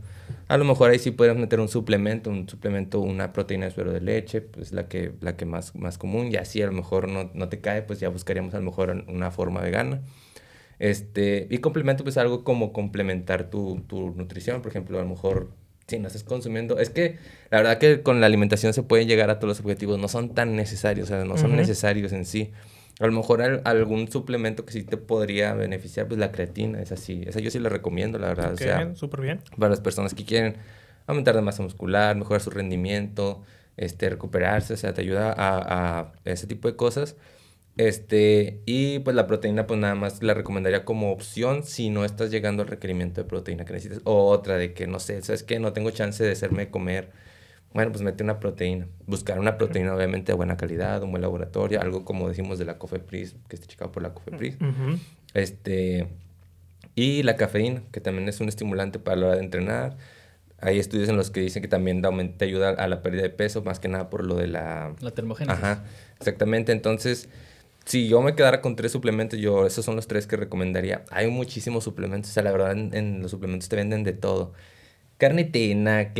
A lo mejor ahí sí podrías meter un suplemento, un suplemento, una proteína de suero de leche, pues la que, la que más, más común, y así a lo mejor no, no te cae, pues ya buscaríamos a lo mejor una forma vegana. Este, y complemento pues algo como complementar tu, tu nutrición, por ejemplo, a lo mejor si no estás consumiendo, es que la verdad que con la alimentación se pueden llegar a todos los objetivos, no son tan necesarios, o sea, no son necesarios en sí. A lo mejor algún suplemento que sí te podría beneficiar, pues la creatina, es así. Esa yo sí la recomiendo, la verdad. o sea, súper bien. Para las personas que quieren aumentar la masa muscular, mejorar su rendimiento, este, recuperarse, o sea, te ayuda a, a ese tipo de cosas. Este, y pues la proteína, pues nada más la recomendaría como opción si no estás llegando al requerimiento de proteína que necesitas. O otra de que, no sé, ¿sabes qué? No tengo chance de hacerme comer bueno, pues mete una proteína. Buscar una proteína obviamente de buena calidad, un buen laboratorio, algo como decimos de la Cofepris, que está checado por la Cofepris. Este, y la cafeína, que también es un estimulante para la hora de entrenar. Hay estudios en los que dicen que también te ayuda a la pérdida de peso, más que nada por lo de la... La termogénesis. Ajá, exactamente. Entonces, si yo me quedara con tres suplementos, yo, esos son los tres que recomendaría. Hay muchísimos suplementos, o sea, la verdad en los suplementos te venden de todo carnitina,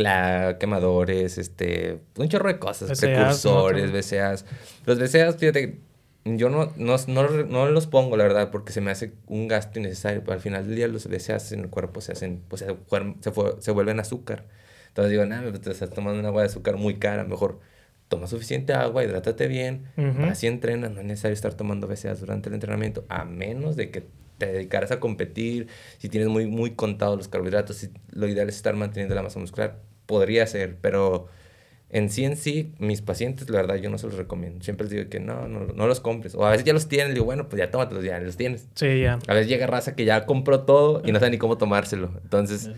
quemadores, este, un chorro de cosas, precursores, BCAAs. Los BCAAs, fíjate, yo no, no, no, los pongo, la verdad, porque se me hace un gasto innecesario. Pero al final del día los BCAAs en el cuerpo se hacen, pues se, se, vuelven azúcar. Entonces digo, nada, te estás tomando una agua de azúcar muy cara, mejor toma suficiente agua, hidrátate bien, así entrenas, no es necesario estar tomando BCAAs durante el entrenamiento, a menos de que te dedicaras a competir, si tienes muy, muy contados los carbohidratos, si lo ideal es estar manteniendo la masa muscular, podría ser, pero en sí en sí, mis pacientes, la verdad, yo no se los recomiendo. Siempre les digo que no, no, no los compres. O a veces ya los tienen, digo, bueno, pues ya tómatelos, ya los tienes. Sí, ya. A veces llega raza que ya compró todo y no sabe ni cómo tomárselo. Entonces,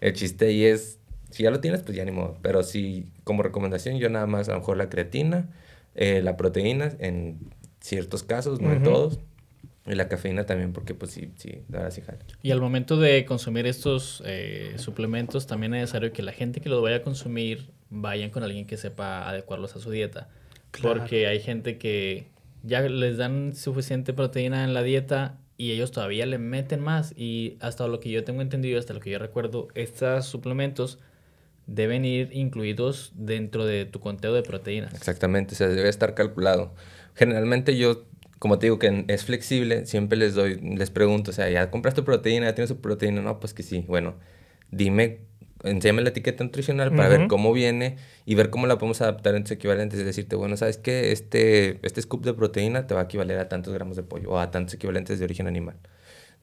el chiste ahí es, si ya lo tienes, pues ya ni modo. Pero si, como recomendación, yo nada más, a lo mejor la creatina, eh, la proteína, en ciertos casos, no en todos. Y la cafeína también, porque pues sí, sí, ahora sí jala. Y al momento de consumir estos eh, suplementos, también es necesario que la gente que los vaya a consumir vayan con alguien que sepa adecuarlos a su dieta. Porque hay gente que ya les dan suficiente proteína en la dieta y ellos todavía le meten más. Y hasta lo que yo tengo entendido, hasta lo que yo recuerdo, estos suplementos deben ir incluidos dentro de tu conteo de proteínas. Exactamente, o sea, debe estar calculado. Generalmente yo, como te digo que es flexible, siempre les doy, les pregunto, o sea, ¿ya compraste proteína? ¿Ya tienes su proteína? No, pues que sí. Bueno, dime, enséñame la etiqueta nutricional para ver cómo viene y ver cómo la podemos adaptar en sus equivalentes. Es decirte, bueno, ¿sabes qué? Este, este scoop de proteína te va a equivaler a tantos gramos de pollo o a tantos equivalentes de origen animal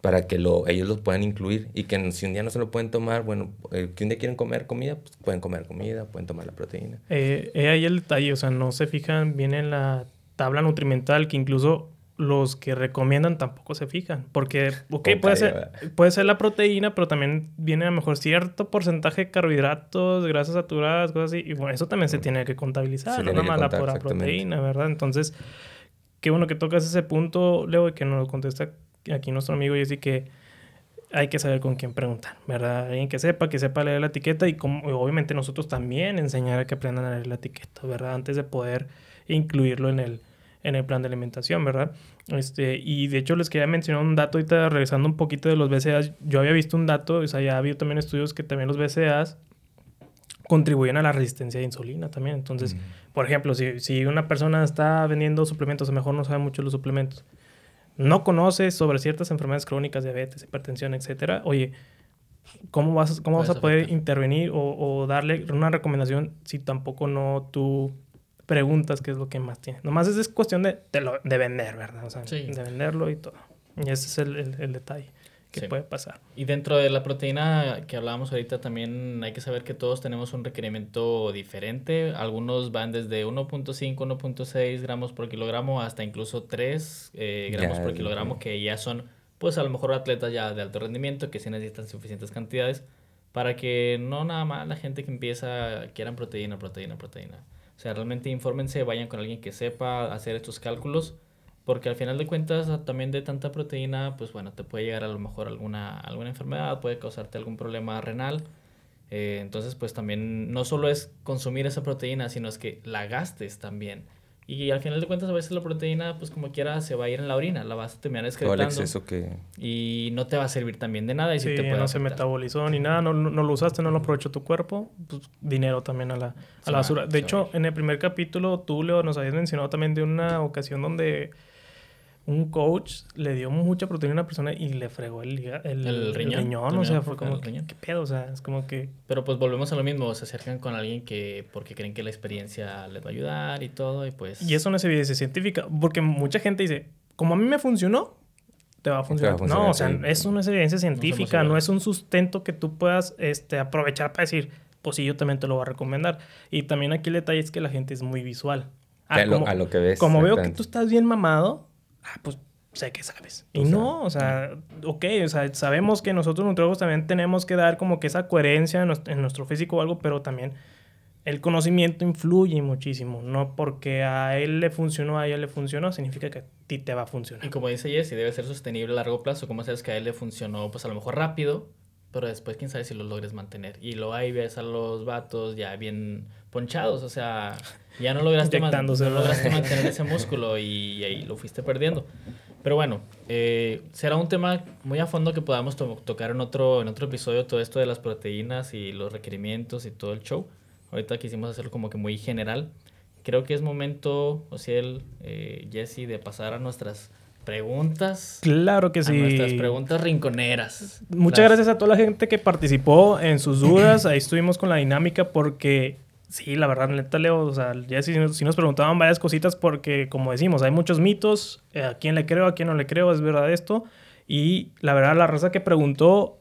para que lo, ellos los puedan incluir y que si un día no se lo pueden tomar, bueno, eh, que un día quieren comer comida, pues pueden comer comida, pueden tomar la proteína. Eh, ahí el detalle, o sea, no se fijan bien en la tabla nutrimental que incluso los que recomiendan tampoco se fijan. Porque, ok, puede ser, puede ser la proteína, pero también viene a lo mejor cierto porcentaje de carbohidratos, grasas saturadas, cosas así. Y bueno, eso también se tiene que contabilizar, no nada más la pura proteína, ¿verdad? Entonces, qué bueno que tocas ese punto, Leo, y que nos contesta aquí nuestro amigo así que hay que saber con quién preguntar, ¿verdad? Alguien que sepa, que sepa leer la etiqueta y como, obviamente nosotros también enseñar a que aprendan a leer la etiqueta, ¿verdad? Antes de poder incluirlo en el, en el plan de alimentación, ¿verdad? Este, y de hecho les quería mencionar un dato ahorita regresando un poquito de los BCAAs. Yo había visto un dato, o sea, ya ha habido también estudios que también los BCAAs contribuyen a la resistencia de insulina también. Entonces, por ejemplo, si, si una persona está vendiendo suplementos, a lo mejor no sabe mucho los suplementos, no conoces sobre ciertas enfermedades crónicas, diabetes, hipertensión, etcétera, oye, ¿cómo vas, cómo vas a poder intervenir o, darle una recomendación si tampoco no tú preguntas qué es lo que más tiene? Nomás es, cuestión de, de, vender, ¿verdad? O sea, de venderlo y todo. Y ese es el detalle que puede pasar. Y dentro de la proteína que hablábamos ahorita también hay que saber que todos tenemos un requerimiento diferente. Algunos van desde 1.5, 1.6 gramos por kilogramo hasta incluso 3 eh, gramos por kilogramo que ya son pues a lo mejor atletas ya de alto rendimiento que sí necesitan suficientes cantidades para que no nada más la gente que empieza quieran proteína, proteína, proteína. O sea, realmente infórmense, vayan con alguien que sepa hacer estos cálculos porque al final de cuentas también de tanta proteína, pues bueno, te puede llegar a lo mejor alguna, alguna enfermedad, puede causarte algún problema renal. Eh, entonces, pues también no solo es consumir esa proteína, sino es que la gastes también. Y al final de cuentas, a veces la proteína, pues como quiera, se va a ir en la orina, la vas a terminar excretando. Todo el exceso que... Y no te va a servir también de nada. Y sí, te no se metabolizó ni nada, no, no, lo usaste, no lo aprovechó tu cuerpo, pues dinero también a la, a la basura. De hecho, en el primer capítulo, tú, Leo, nos habías mencionado también de una ocasión donde un coach le dio mucha proteína a una persona y le fregó el, el, riñón. o sea, fue como, ¿qué pedo? O sea, es como que... Pero pues volvemos a lo mismo, se acercan con alguien que, porque creen que la experiencia les va a ayudar y todo, y pues... Y eso no es evidencia científica, porque mucha gente dice, como a mí me funcionó, te va a funcionar. no, o sea, eso no es evidencia científica, no, es un sustento que tú puedas este, aprovechar para decir, pues sí, yo también te lo voy a recomendar. Y también aquí el detalle es que la gente es muy visual. a, lo, a, lo, que ves. Como veo que tú estás bien mamado, ah, pues sé que sabes. Y no, o sea, ok, o sea, sabemos que nosotros nutriólogos también tenemos que dar como que esa coherencia en nuestro, físico o algo, pero también el conocimiento influye muchísimo. No porque a él le funcionó, a ella le funcionó, significa que a ti te va a funcionar. Y como dice Jesse, debe ser sostenible a largo plazo. ¿Cómo sabes que a él le funcionó? Pues a lo mejor rápido, pero después quién sabe si lo logres mantener. Y lo hay, ves a los vatos ya bien ponchados, o sea, ya no lograste, no lograste mantener ese músculo y, ahí lo fuiste perdiendo. Pero bueno, eh, será un tema muy a fondo que podamos tocar en otro, en otro episodio, todo esto de las proteínas y los requerimientos y todo el show. Ahorita quisimos hacerlo como que muy general. Creo que es momento, Ociel, eh, Jesse, de pasar a nuestras preguntas. Claro que sí. nuestras preguntas rinconeras. Muchas gracias a toda la gente que participó en sus dudas. Ahí estuvimos con la dinámica porque Sí, la verdad, neta, Leo, o sea, ya sí, nos preguntaban varias cositas porque, como decimos, hay muchos mitos, eh, a quién le creo, a quién no le creo, es verdad esto. Y la verdad, la raza que preguntó,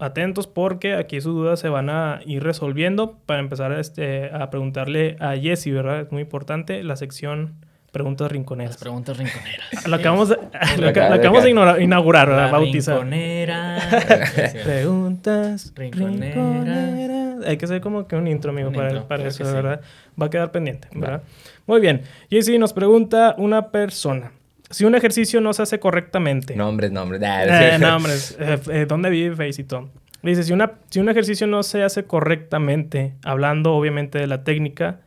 atentos porque aquí sus dudas se van a ir resolviendo. Para empezar este, a preguntarle a Jesse, ¿verdad? Es muy importante la sección preguntas rinconeras. Las preguntas rinconeras. Lo acabamos de, [laughs] lo, acabamos de inaugurar, ¿verdad? Bautizar. Rinconera. [laughs] preguntas rinconeras hay que hacer como que un intro, amigo, para, para eso, ¿verdad? Va a quedar pendiente, ¿verdad? Muy bien. Jessy nos pregunta una persona. si un ejercicio no se hace correctamente. Nombres, nombres. Eh, nombres. Eh, eh, ¿Dónde vive Facetón? Dice, si, una, si un ejercicio no se hace correctamente, hablando obviamente de la técnica,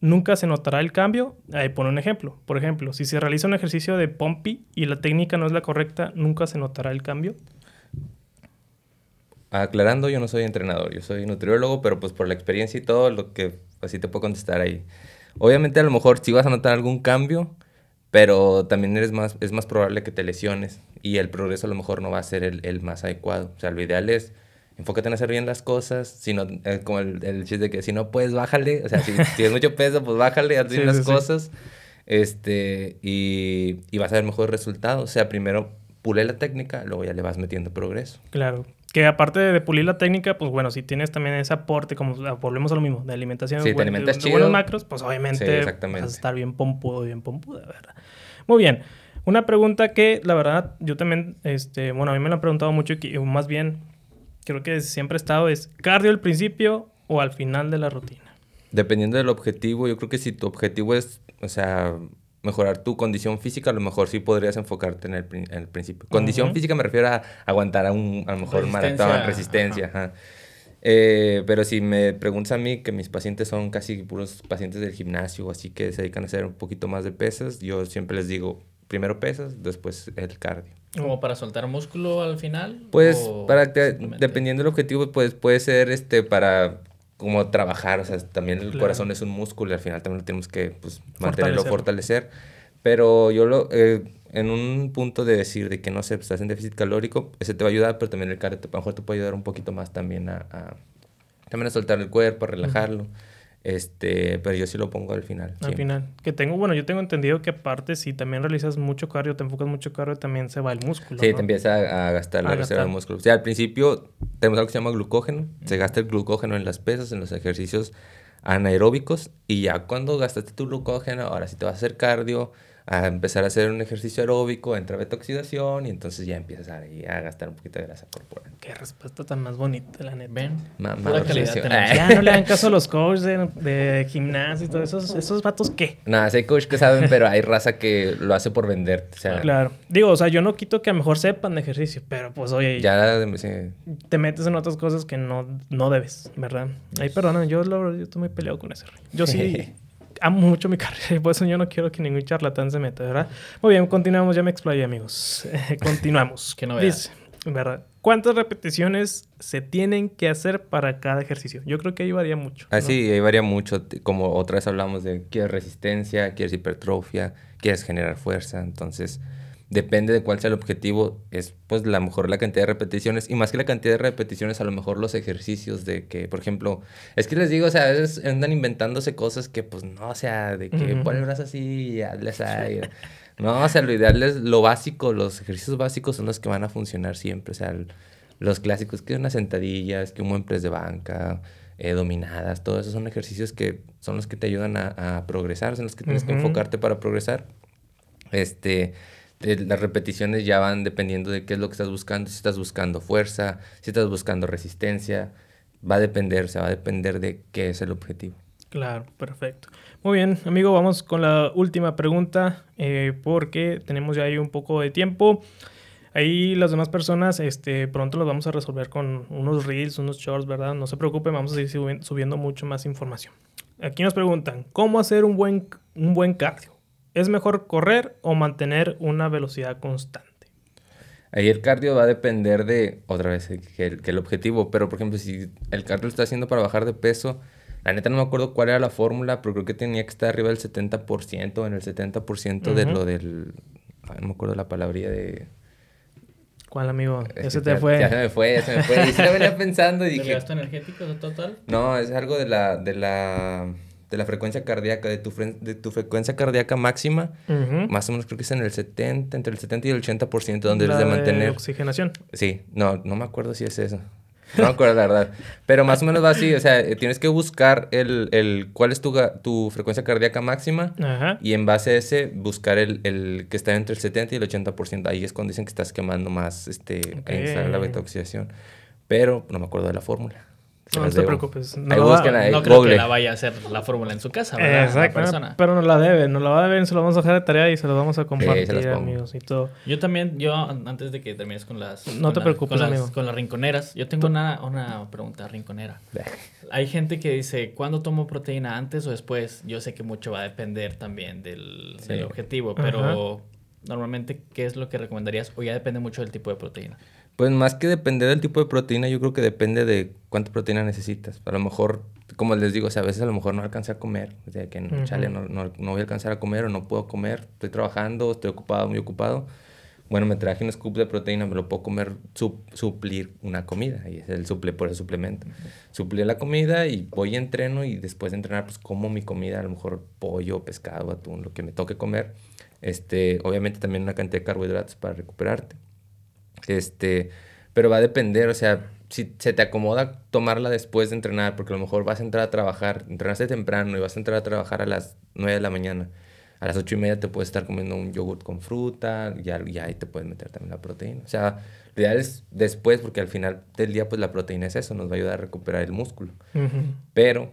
nunca se notará el cambio. Ahí pone un ejemplo. Por ejemplo, si se realiza un ejercicio de Pompi y la técnica no es la correcta, nunca se notará el cambio. Aclarando, yo no soy entrenador, yo soy nutriólogo, pero pues por la experiencia y todo, lo que así te puedo contestar ahí. Obviamente a lo mejor sí vas a notar algún cambio, pero también eres más, es más probable que te lesiones y el progreso a lo mejor no va a ser el, el más adecuado. O sea, lo ideal es enfócate en hacer bien las cosas, sino, eh, como el, el, chiste de que si no puedes, bájale, o sea, si [laughs] tienes mucho peso, pues bájale, haz bien las cosas, este, y, y, vas a ver mejores resultados. O sea, primero pule la técnica, luego ya le vas metiendo progreso. Claro. Que aparte de pulir la técnica, pues bueno, si tienes también ese aporte, como volvemos a lo mismo, de alimentación, sí, te alimentas de, chido. buenos macros, pues obviamente vas a estar bien pompudo, bien pompuda, ¿verdad? Muy bien. Una pregunta que, la verdad, yo también, este, bueno, a mí me lo han preguntado mucho y más bien creo que siempre he estado es cardio al principio o al final de la rutina. Dependiendo del objetivo, yo creo que si tu objetivo es, o sea, mejorar tu condición física, a lo mejor sí podrías enfocarte en el, en el principio. Condición física me refiero a aguantar a, un, a lo mejor un maratón, resistencia. Ajá. Eh, pero si me preguntas a mí, que mis pacientes son casi puros pacientes del gimnasio, así que se dedican a hacer un poquito más de pesas, yo siempre les digo, primero pesas, después el cardio. ¿Como para soltar músculo al final? Pues, para dependiendo del objetivo, pues puede ser este para como trabajar, o sea, también el corazón es un músculo y al final también lo tenemos que pues, mantenerlo, fortalecer. Pero yo lo, eh, en un punto de decir de que no sé, estás en déficit calórico, ese te va a ayudar, pero también el cardio a lo mejor te puede ayudar un poquito más también a, a también a soltar el cuerpo, a relajarlo. Este, pero yo sí lo pongo al final. Al final. Que tengo, bueno, yo tengo entendido que aparte si también realizas mucho cardio, te enfocas mucho cardio, también se va el músculo. Sí, te empieza a, gastar la reserva de músculo. O sea, al principio tenemos algo que se llama glucógeno. Se gasta el glucógeno en las pesas, en los ejercicios anaeróbicos. Y ya cuando gastaste tu glucógeno, ahora sí te vas a hacer cardio a empezar a hacer un ejercicio aeróbico, entra beta oxidación y entonces ya empiezas a, a, gastar un poquito de grasa corporal. Qué respuesta tan más bonita, la neta. Ven, la calidad Ya no le dan [laughs] caso a los coaches de, de gimnasio y todo eso. ¿Esos vatos qué? Nada, hay coaches que saben, pero hay raza que lo hace por vender. O sea, claro. Digo, o sea, yo no quito que a lo mejor sepan de ejercicio, pero pues oye... Ya te metes en otras cosas que no, no debes, ¿verdad? Ay, perdona, yo, lo, yo estoy muy peleado con eso. Yo sí... [laughs] amo mucho mi [laughs] carrera y por eso yo no quiero que ningún charlatán se meta, ¿verdad? Muy bien, continuamos, ya me explayé, amigos. [laughs] continuamos. [laughs] que no Dice, ¿verdad? ¿Cuántas repeticiones se tienen que hacer para cada ejercicio? Yo creo que ahí varía mucho. Ah, sí, ahí varía mucho. Como otra vez hablamos de quieres resistencia, quieres hipertrofia, quieres generar fuerza. Entonces, depende de cuál sea el objetivo, es pues la mejor la cantidad de repeticiones y más que la cantidad de repeticiones, a lo mejor los ejercicios de que, por ejemplo, es que les digo, o sea, a veces andan inventándose cosas que pues no, o sea, de que uh el brazo así y hazles ahí. no, o sea, lo ideal es lo básico, los ejercicios básicos son los que van a funcionar siempre, o sea, los clásicos, que unas sentadillas, que un buen press de banca, eh, dominadas, todos esos son ejercicios que son los que te ayudan a, progresar, son los que tienes que enfocarte para progresar. Este, las repeticiones ya van dependiendo de qué es lo que estás buscando. Si estás buscando fuerza, si estás buscando resistencia, va a depender, o va a depender de qué es el objetivo. Claro, perfecto. Muy bien, amigo, vamos con la última pregunta eh, porque tenemos ya ahí un poco de tiempo. Ahí las demás personas, este, pronto los vamos a resolver con unos reels, unos shorts, ¿verdad? No se preocupen, vamos a seguir subiendo mucho más información. Aquí nos preguntan, ¿cómo hacer un buen, un buen cardio? ¿Es mejor correr o mantener una velocidad constante? Ahí el cardio va a depender de, otra vez, que el, objetivo. Pero, por ejemplo, si el cardio lo está haciendo para bajar de peso, la neta no me acuerdo cuál era la fórmula, pero creo que tenía que estar arriba del 70%, en el 70% de lo del... no me acuerdo la palabría de... ¿Cuál, amigo? Ese te fue. Ya se me fue, ya se me fue. Y se venía [laughs] pensando y dije... ¿De gasto energético total? No, es algo de la... De la de la frecuencia cardíaca, de tu, de tu frecuencia cardíaca máxima, más o menos creo que es en el 70, entre el 70 y el 80%, donde debes de mantener... oxigenación. Sí, no, no me acuerdo si es eso. No me acuerdo la verdad. Pero más o menos va así, o sea, eh, tienes que buscar el, el cuál es tu, tu frecuencia cardíaca máxima y en base a ese buscar el, el, que está entre el 70 y el 80%. Ahí es cuando dicen que estás quemando más este, la beta oxidación. Pero no me acuerdo de la fórmula. No, no te preocupes. No, ahí, no creo que la vaya a hacer la fórmula en su casa, ¿verdad? Exacto. Pero no la debe, no la va a deber, se lo vamos a dejar de tarea y se lo vamos a compartir, amigos, y todo. Yo también, yo antes de que termines con las... No te preocupes, con amigo. Las, con las rinconeras, yo tengo una, una pregunta rinconera. Hay gente que dice, ¿cuándo tomo proteína? ¿Antes o después? Yo sé que mucho va a depender también del, del objetivo, pero normalmente, ¿qué es lo que recomendarías? O ya depende mucho del tipo de proteína. Pues más que depender del tipo de proteína, yo creo que depende de cuánta proteína necesitas. A lo mejor, como les digo, o sea, a veces a lo mejor no alcancé a comer. O sea, que no, chale, no, no, no, voy a alcanzar a comer o no puedo comer. Estoy trabajando, estoy ocupado, muy ocupado. Bueno, me traje un scoop de proteína, me lo puedo comer, suplir una comida. Y es el suple, por el suplemento. Suplir la comida y voy y entreno y después de entrenar, pues como mi comida, a lo mejor pollo, pescado, atún, lo que me toque comer. Este, obviamente también una cantidad de carbohidratos para recuperarte. Este, pero va a depender, o sea, si se te acomoda tomarla después de entrenar, porque a lo mejor vas a entrar a trabajar, entrenaste temprano y vas a entrar a trabajar a las 9 de la mañana. A las 8 y media te puedes estar comiendo un yogurt con fruta, ya, ya ahí te puedes meter también la proteína. O sea, lo ideal es después, porque al final del día, pues la proteína es eso, nos va a ayudar a recuperar el músculo. Pero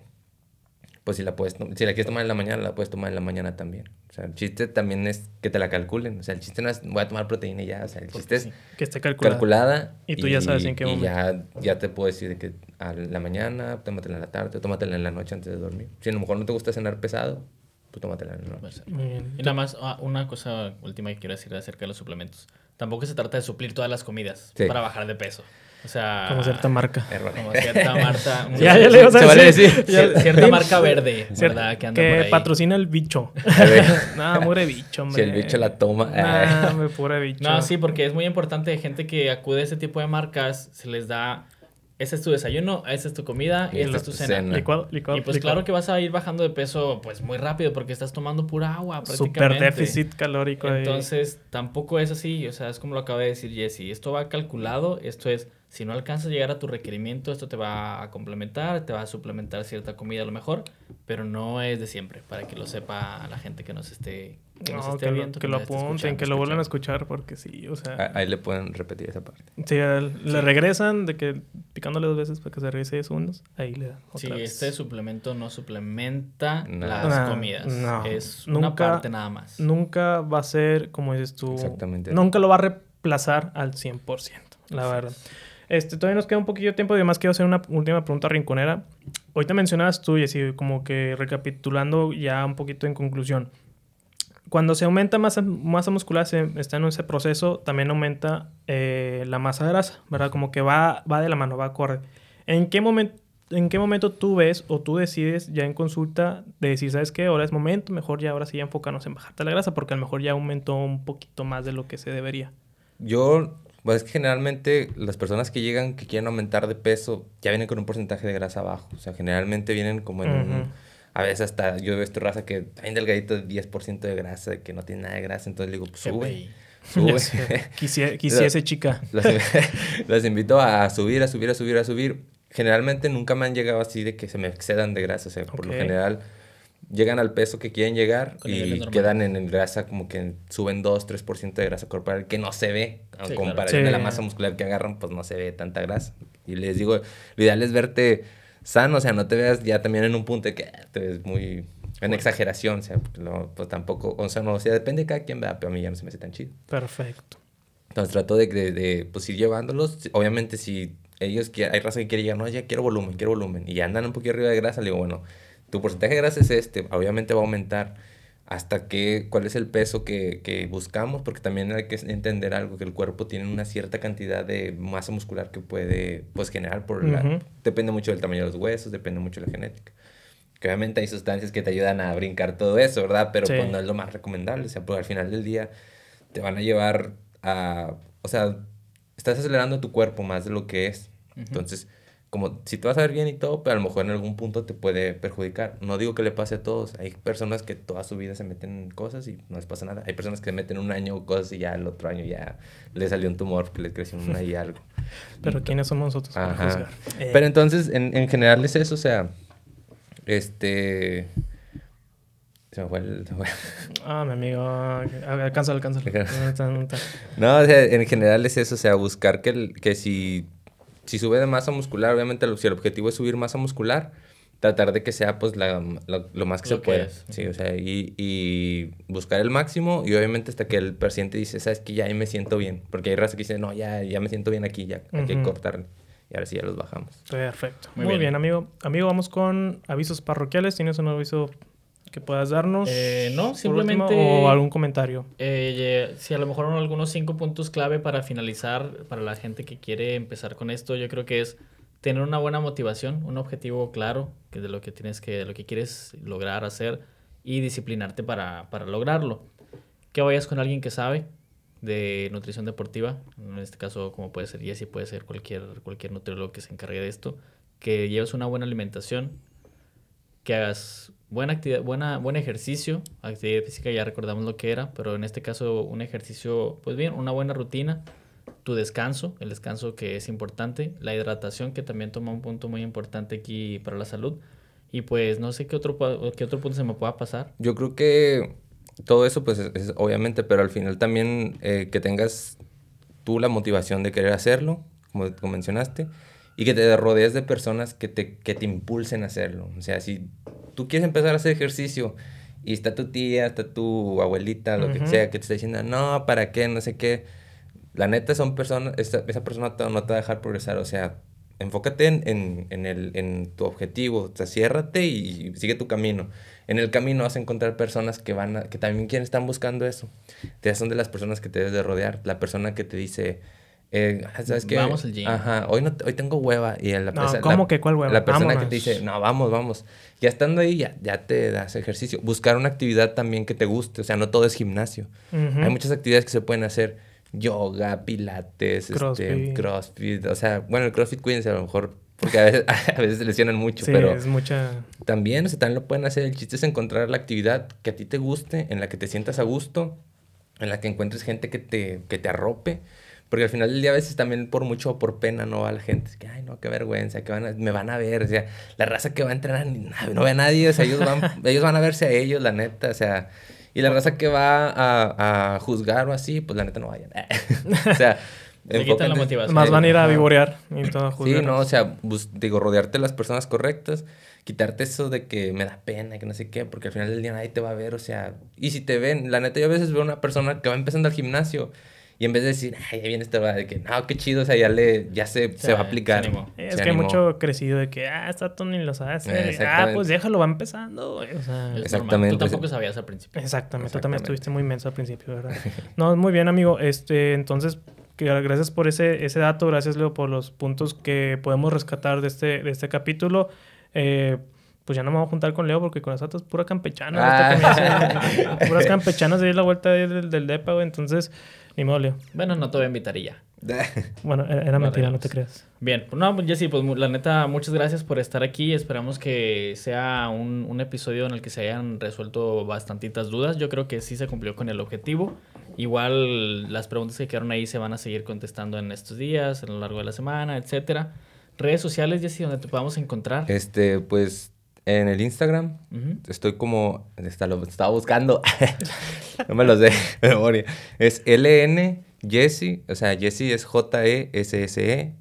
pues si la puedes, si la quieres tomar en la mañana, la puedes tomar en la mañana también. O sea, el chiste también es que te la calculen. O sea, el chiste no es voy a tomar proteína y ya. O sea, el chiste es que esté calculada. y tú ya sabes en qué momento. Y ya, ya te puedo decir que a la mañana, tómatela en la tarde, tómatela en la noche antes de dormir. Si a lo mejor no te gusta cenar pesado, pues tómatela en la noche. Y nada más, ah, una cosa última que quiero decir acerca de los suplementos. Tampoco se trata de suplir todas las comidas para bajar de peso. O sea, como cierta marca. Como cierta marca. [laughs] ya, ya le ibas a decir. Cierta marca verde, ¿verdad? Que, anda por ahí. patrocina el bicho. [laughs] no, muere bicho, hombre. Si el bicho la toma. No, me pure bicho. No, sí, porque es muy importante. Gente que acude a ese tipo de marcas, se les da ese es tu desayuno, esa es tu comida y, esta es tu cena. Licuado, licuado, y pues claro que vas a ir bajando de peso pues muy rápido porque estás tomando pura agua prácticamente. Super déficit calórico. Entonces tampoco es así, o sea, es como lo acaba de decir Jesse, esto va calculado, esto es si no alcanzas a llegar a tu requerimiento, esto te va a complementar, te va a suplementar cierta comida a lo mejor, pero no es de siempre, para que lo sepa la gente que nos esté, que viendo. Que, lo apunten, que lo vuelvan a escuchar, porque sí, o sea... Ahí le pueden repetir esa parte. Sí, le regresan, de que picándole dos veces para que se regrese 10 segundos, ahí le dan Sí, este suplemento no suplementa las comidas. No, es una parte nada más. Nunca va a ser, como dices tú... Exactamente. Nunca lo va a reemplazar al 100%, la verdad. Este, todavía nos queda un poquillo de tiempo y además quiero hacer una última pregunta rinconera. Te mencionabas tú, y así como que recapitulando ya un poquito en conclusión. Cuando se aumenta masa, masa muscular, se está en ese proceso, también aumenta eh, la masa grasa, ¿verdad? Como que va, va de la mano, va a correr. ¿En qué momento ¿En qué momento tú ves o tú decides ya en consulta de decir, ¿sabes qué? Ahora es momento, mejor ya ahora sí ya enfocarnos en bajarte la grasa porque a lo mejor ya aumentó un poquito más de lo que se debería? Yo pues es que generalmente las personas que llegan que quieren aumentar de peso ya vienen con un porcentaje de grasa bajo. O sea, generalmente vienen como en un... A veces hasta yo veo esta raza que hay un delgadito de 10% de grasa, que no tiene nada de grasa. Entonces le digo, pues sube. Sube. [laughs] quisiese, [laughs] chica. [laughs] Los, invito a subir, a subir, a subir, a subir. Generalmente nunca me han llegado así de que se me excedan de grasa. O sea, por lo general llegan al peso que quieren llegar y quedan en, grasa como que suben 2, 3% de grasa corporal que no se ve. en comparación de la masa muscular que agarran, pues no se ve tanta grasa. Y les digo, lo ideal es verte sano, o sea, no te veas ya también en un punto de que te ves muy en exageración, o sea, pues tampoco, o sea, no, o sea, depende de cada quien, vea, pero a mí ya no se me hace tan chido. Perfecto. Entonces trato de, de, pues ir llevándolos, obviamente si ellos, hay raza que quiere llegar, no, ya quiero volumen, quiero volumen, y andan un poquito arriba de grasa, le digo, bueno, tu porcentaje de grasa es este, obviamente va a aumentar hasta qué, cuál es el peso que, que, buscamos, porque también hay que entender algo, que el cuerpo tiene una cierta cantidad de masa muscular que puede pues, generar, por depende mucho del tamaño de los huesos, depende mucho de la genética. Que obviamente hay sustancias que te ayudan a brincar todo eso, ¿verdad? Pero pues no es lo más recomendable, o sea, porque al final del día te van a llevar a, o sea, estás acelerando tu cuerpo más de lo que es. Entonces, como si te vas a ver bien y todo, pero a lo mejor en algún punto te puede perjudicar. No digo que le pase a todos. Hay personas que toda su vida se meten en cosas y no les pasa nada. Hay personas que meten un año cosas y ya el otro año ya les salió un tumor que les creció una y [laughs] algo. pero ¿quiénes somos nosotros para juzgar? Eh. Pero entonces, en, en general es eso, o sea, este... Se me fue el... [laughs] Ah, mi amigo. Alcanza, alcanza. [laughs] no, o sea, en general es eso, o sea, buscar que, que si si sube de masa muscular, obviamente si el objetivo es subir masa muscular, tratar de que sea pues la, lo más que se pueda. Sí, o sea, y, y, buscar el máximo y obviamente hasta que el paciente dice, sabes que ya ahí me siento bien, porque hay raza que dice, no, ya, ya me siento bien aquí, ya hay que cortarle. Y ahora sí ya los bajamos. Perfecto. Muy, bien. amigo. Amigo, vamos con avisos parroquiales. ¿Tienes un aviso que puedas darnos? Eh, no, simplemente... ¿O algún comentario? Eh, si a lo mejor algunos cinco puntos clave para finalizar, para la gente que quiere empezar con esto, yo creo que es tener una buena motivación, un objetivo claro que de lo que tienes que, de lo que quieres lograr hacer y disciplinarte para, para lograrlo. Que vayas con alguien que sabe de nutrición deportiva, en este caso como puede ser Jesse, puede ser cualquier, cualquier nutriólogo que se encargue de esto, que lleves una buena alimentación, que hagas buena actividad, buena, buen ejercicio, actividad física ya recordamos lo que era, pero en este caso un ejercicio, pues bien, una buena rutina, tu descanso, el descanso que es importante, la hidratación que también toma un punto muy importante aquí para la salud. Y pues no sé qué otro, qué otro punto se me pueda pasar. Yo creo que todo eso pues es, obviamente, pero al final también eh, que tengas tú la motivación de querer hacerlo, como, mencionaste, y que te rodees de personas que te, que te impulsen a hacerlo. O sea, si tú quieres empezar a hacer ejercicio y está tu tía, está tu abuelita, lo que sea, que te está diciendo, no, ¿para qué? No sé qué la neta son personas, esa, esa persona no te va a dejar progresar, o sea, enfócate en, en, el, en tu objetivo, o sea, ciérrate y, sigue tu camino. En el camino vas a encontrar personas que van a, que también quieren, están buscando eso. Te son de las personas que te debes de rodear, la persona que te dice, eh, ¿sabes qué? Vamos al gym. Ajá, hoy, no, hoy tengo hueva. Y la, no, ¿cómo que cuál hueva? La persona que te dice, no, vamos, vamos. Ya estando ahí, ya, ya te das ejercicio. Buscar una actividad también que te guste, o sea, no todo es gimnasio. Hay muchas actividades que se pueden hacer yoga, pilates, este, crossfit. Este, crossfit. O sea, bueno, el crossfit cuídense a lo mejor porque a veces, [laughs] a veces lesionan mucho, sí, pero es mucha... también, o sea, también lo pueden hacer. El chiste es encontrar la actividad que a ti te guste, en la que te sientas a gusto, en la que encuentres gente que te, que te arrope. Porque al final del día a veces también por mucho o por pena no va la gente. Es que, ay, no, qué vergüenza, que van me van a ver. O sea, la raza que va a entrenar no ve a nadie. O sea, ellos van, [laughs] ellos van a verse a ellos, la neta. O sea, y la raza que va a, a juzgar o así, pues la neta no vayan. [laughs] o sea, [laughs] la motivación. Más van a ir a vivorear y todo Sí, no, o sea, digo, rodearte de las personas correctas, quitarte eso de que me da pena, que no sé qué, porque al final del día nadie te va a ver, o sea, y si te ven, la neta yo a veces veo una persona que va empezando al gimnasio y en vez de decir, ay, ya viene este va de que, no, qué chido, o sea, ya, le, ya se, se va a aplicar. es que hay mucho crecido de que, ah, está Tony lo sabe hacer. ah, pues déjalo, va empezando, O sea, Exactamente. Tú tampoco sabías al principio. Exactamente. Tú también estuviste muy inmenso al principio, ¿verdad? [laughs] no, muy bien, amigo. Este, entonces, gracias por ese, ese dato. Gracias, Leo, por los puntos que podemos rescatar de este, de este capítulo. Eh, pues ya no me voy a juntar con Leo porque con nosotros es pura campechana. Ah. [laughs] puras campechanas de ir la vuelta del, del depa, güey. Entonces, ni modo, Bueno, no te voy a invitar ya. [laughs] bueno, era mentira, no te creas. Bien, pues no, Jessy, pues la neta, muchas gracias por estar aquí. Esperamos que sea un, un, episodio en el que se hayan resuelto bastantitas dudas. Yo creo que sí se cumplió con el objetivo. Igual las preguntas que quedaron ahí se van a seguir contestando en estos días, a lo largo de la semana, etcétera. Redes sociales, Jessy, donde te podamos encontrar. Este, pues en el Instagram estoy como. Está, lo estaba buscando. [laughs] no me lo sé de [laughs] memoria. Es LN Jesse. O sea, Jesse es J-E-S-S-E.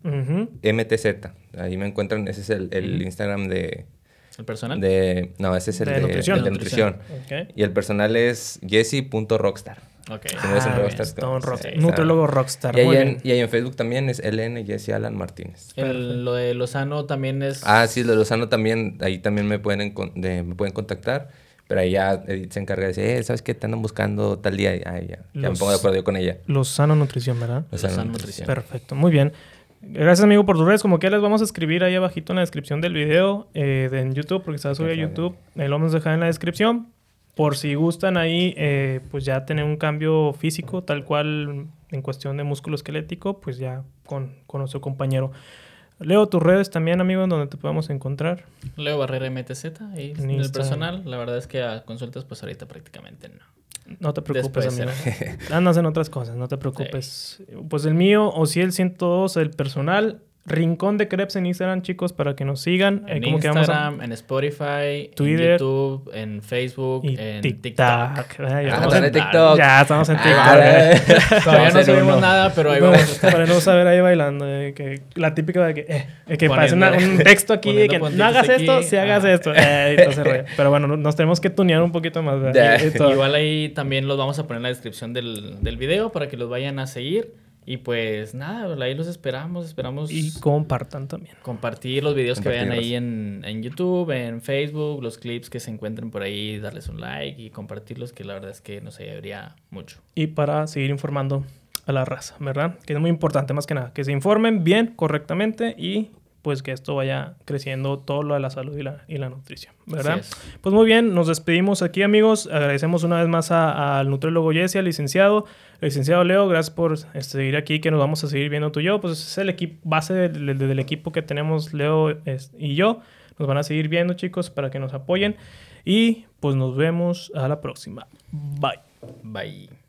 M-T-Z. Ahí me encuentran. Ese es el, el Instagram de. ¿El personal? De, no, ese es el de, nutrición. El de nutrición. Y el personal es jesse.rockstar. Ok. Ah, rockstar. Nutrólogo rockstar. Y ahí, en, y ahí, en, Facebook también es LN Jesse Alan Martínez. El, lo de Lozano también es... Ah, sí, lo de Lozano también, ahí también me pueden, de, me pueden contactar. Pero ahí ya Edith se encarga de decir, eh, ¿sabes qué? Te andan buscando tal día. ya, ya me pongo de acuerdo yo con ella. Lozano Nutrición, ¿verdad? Lozano, Nutrición. Perfecto, muy bien. Gracias, amigo, por tus redes. Como que les vamos a escribir ahí abajito en la descripción del video eh, de en YouTube, porque está subido a YouTube. Ahí lo vamos a dejar en la descripción por si gustan ahí, eh, pues ya tener un cambio físico, tal cual en cuestión de músculo esquelético, pues ya con, con nuestro compañero. Leo tus redes también, amigo, donde te podemos encontrar. Leo Barrera MTZ y en el personal. La verdad es que a consultas, pues ahorita prácticamente no. No te preocupes, amigo. [laughs] Andas en otras cosas, no te preocupes. Pues el mío, o si el 102, el personal, Rincón de Crepes en Instagram, chicos, para que nos sigan. En Eh, ¿cómo que vamos a- Instagram, en Spotify, Twitter. en YouTube, en Facebook, y en TikTok. TikTok. Ah, ya, Ah, estamos en, TikTok. ya estamos en TikTok. Ah, [laughs] Todavía no en subimos nada, pero ahí vamos a estar. Para no saber ahí bailando. eh, que la típica de que, eh, que parece una- un texto aquí de que no hagas esto, si hagas Ah. esto. Eh. Pero bueno, no- nos tenemos que tunear un poquito más. Igual ahí también los vamos a poner en la descripción del, del video para que los vayan a seguir. Y pues nada, ahí los esperamos. Esperamos Y compartan también. compartir los videos que vean ahí en, en YouTube, en Facebook, los clips que se encuentren por ahí, darles un like y compartirlos, que la verdad es que nos ayudaría mucho. y para seguir informando a la raza, ¿verdad? Que es muy importante más que nada, que se informen bien, correctamente y pues que esto vaya creciendo todo lo de la salud y la, y la nutrición, ¿verdad? Pues muy bien, nos despedimos aquí amigos, agradecemos una vez más a- al nutriólogo Jesse, al licenciado, licenciado Leo, gracias por este, seguir aquí, que nos vamos a seguir viendo tú y yo, pues es el equipo, base del, del- equipo que tenemos Leo y yo, nos van a seguir viendo chicos para que nos apoyen y pues nos vemos a la próxima, bye. Bye.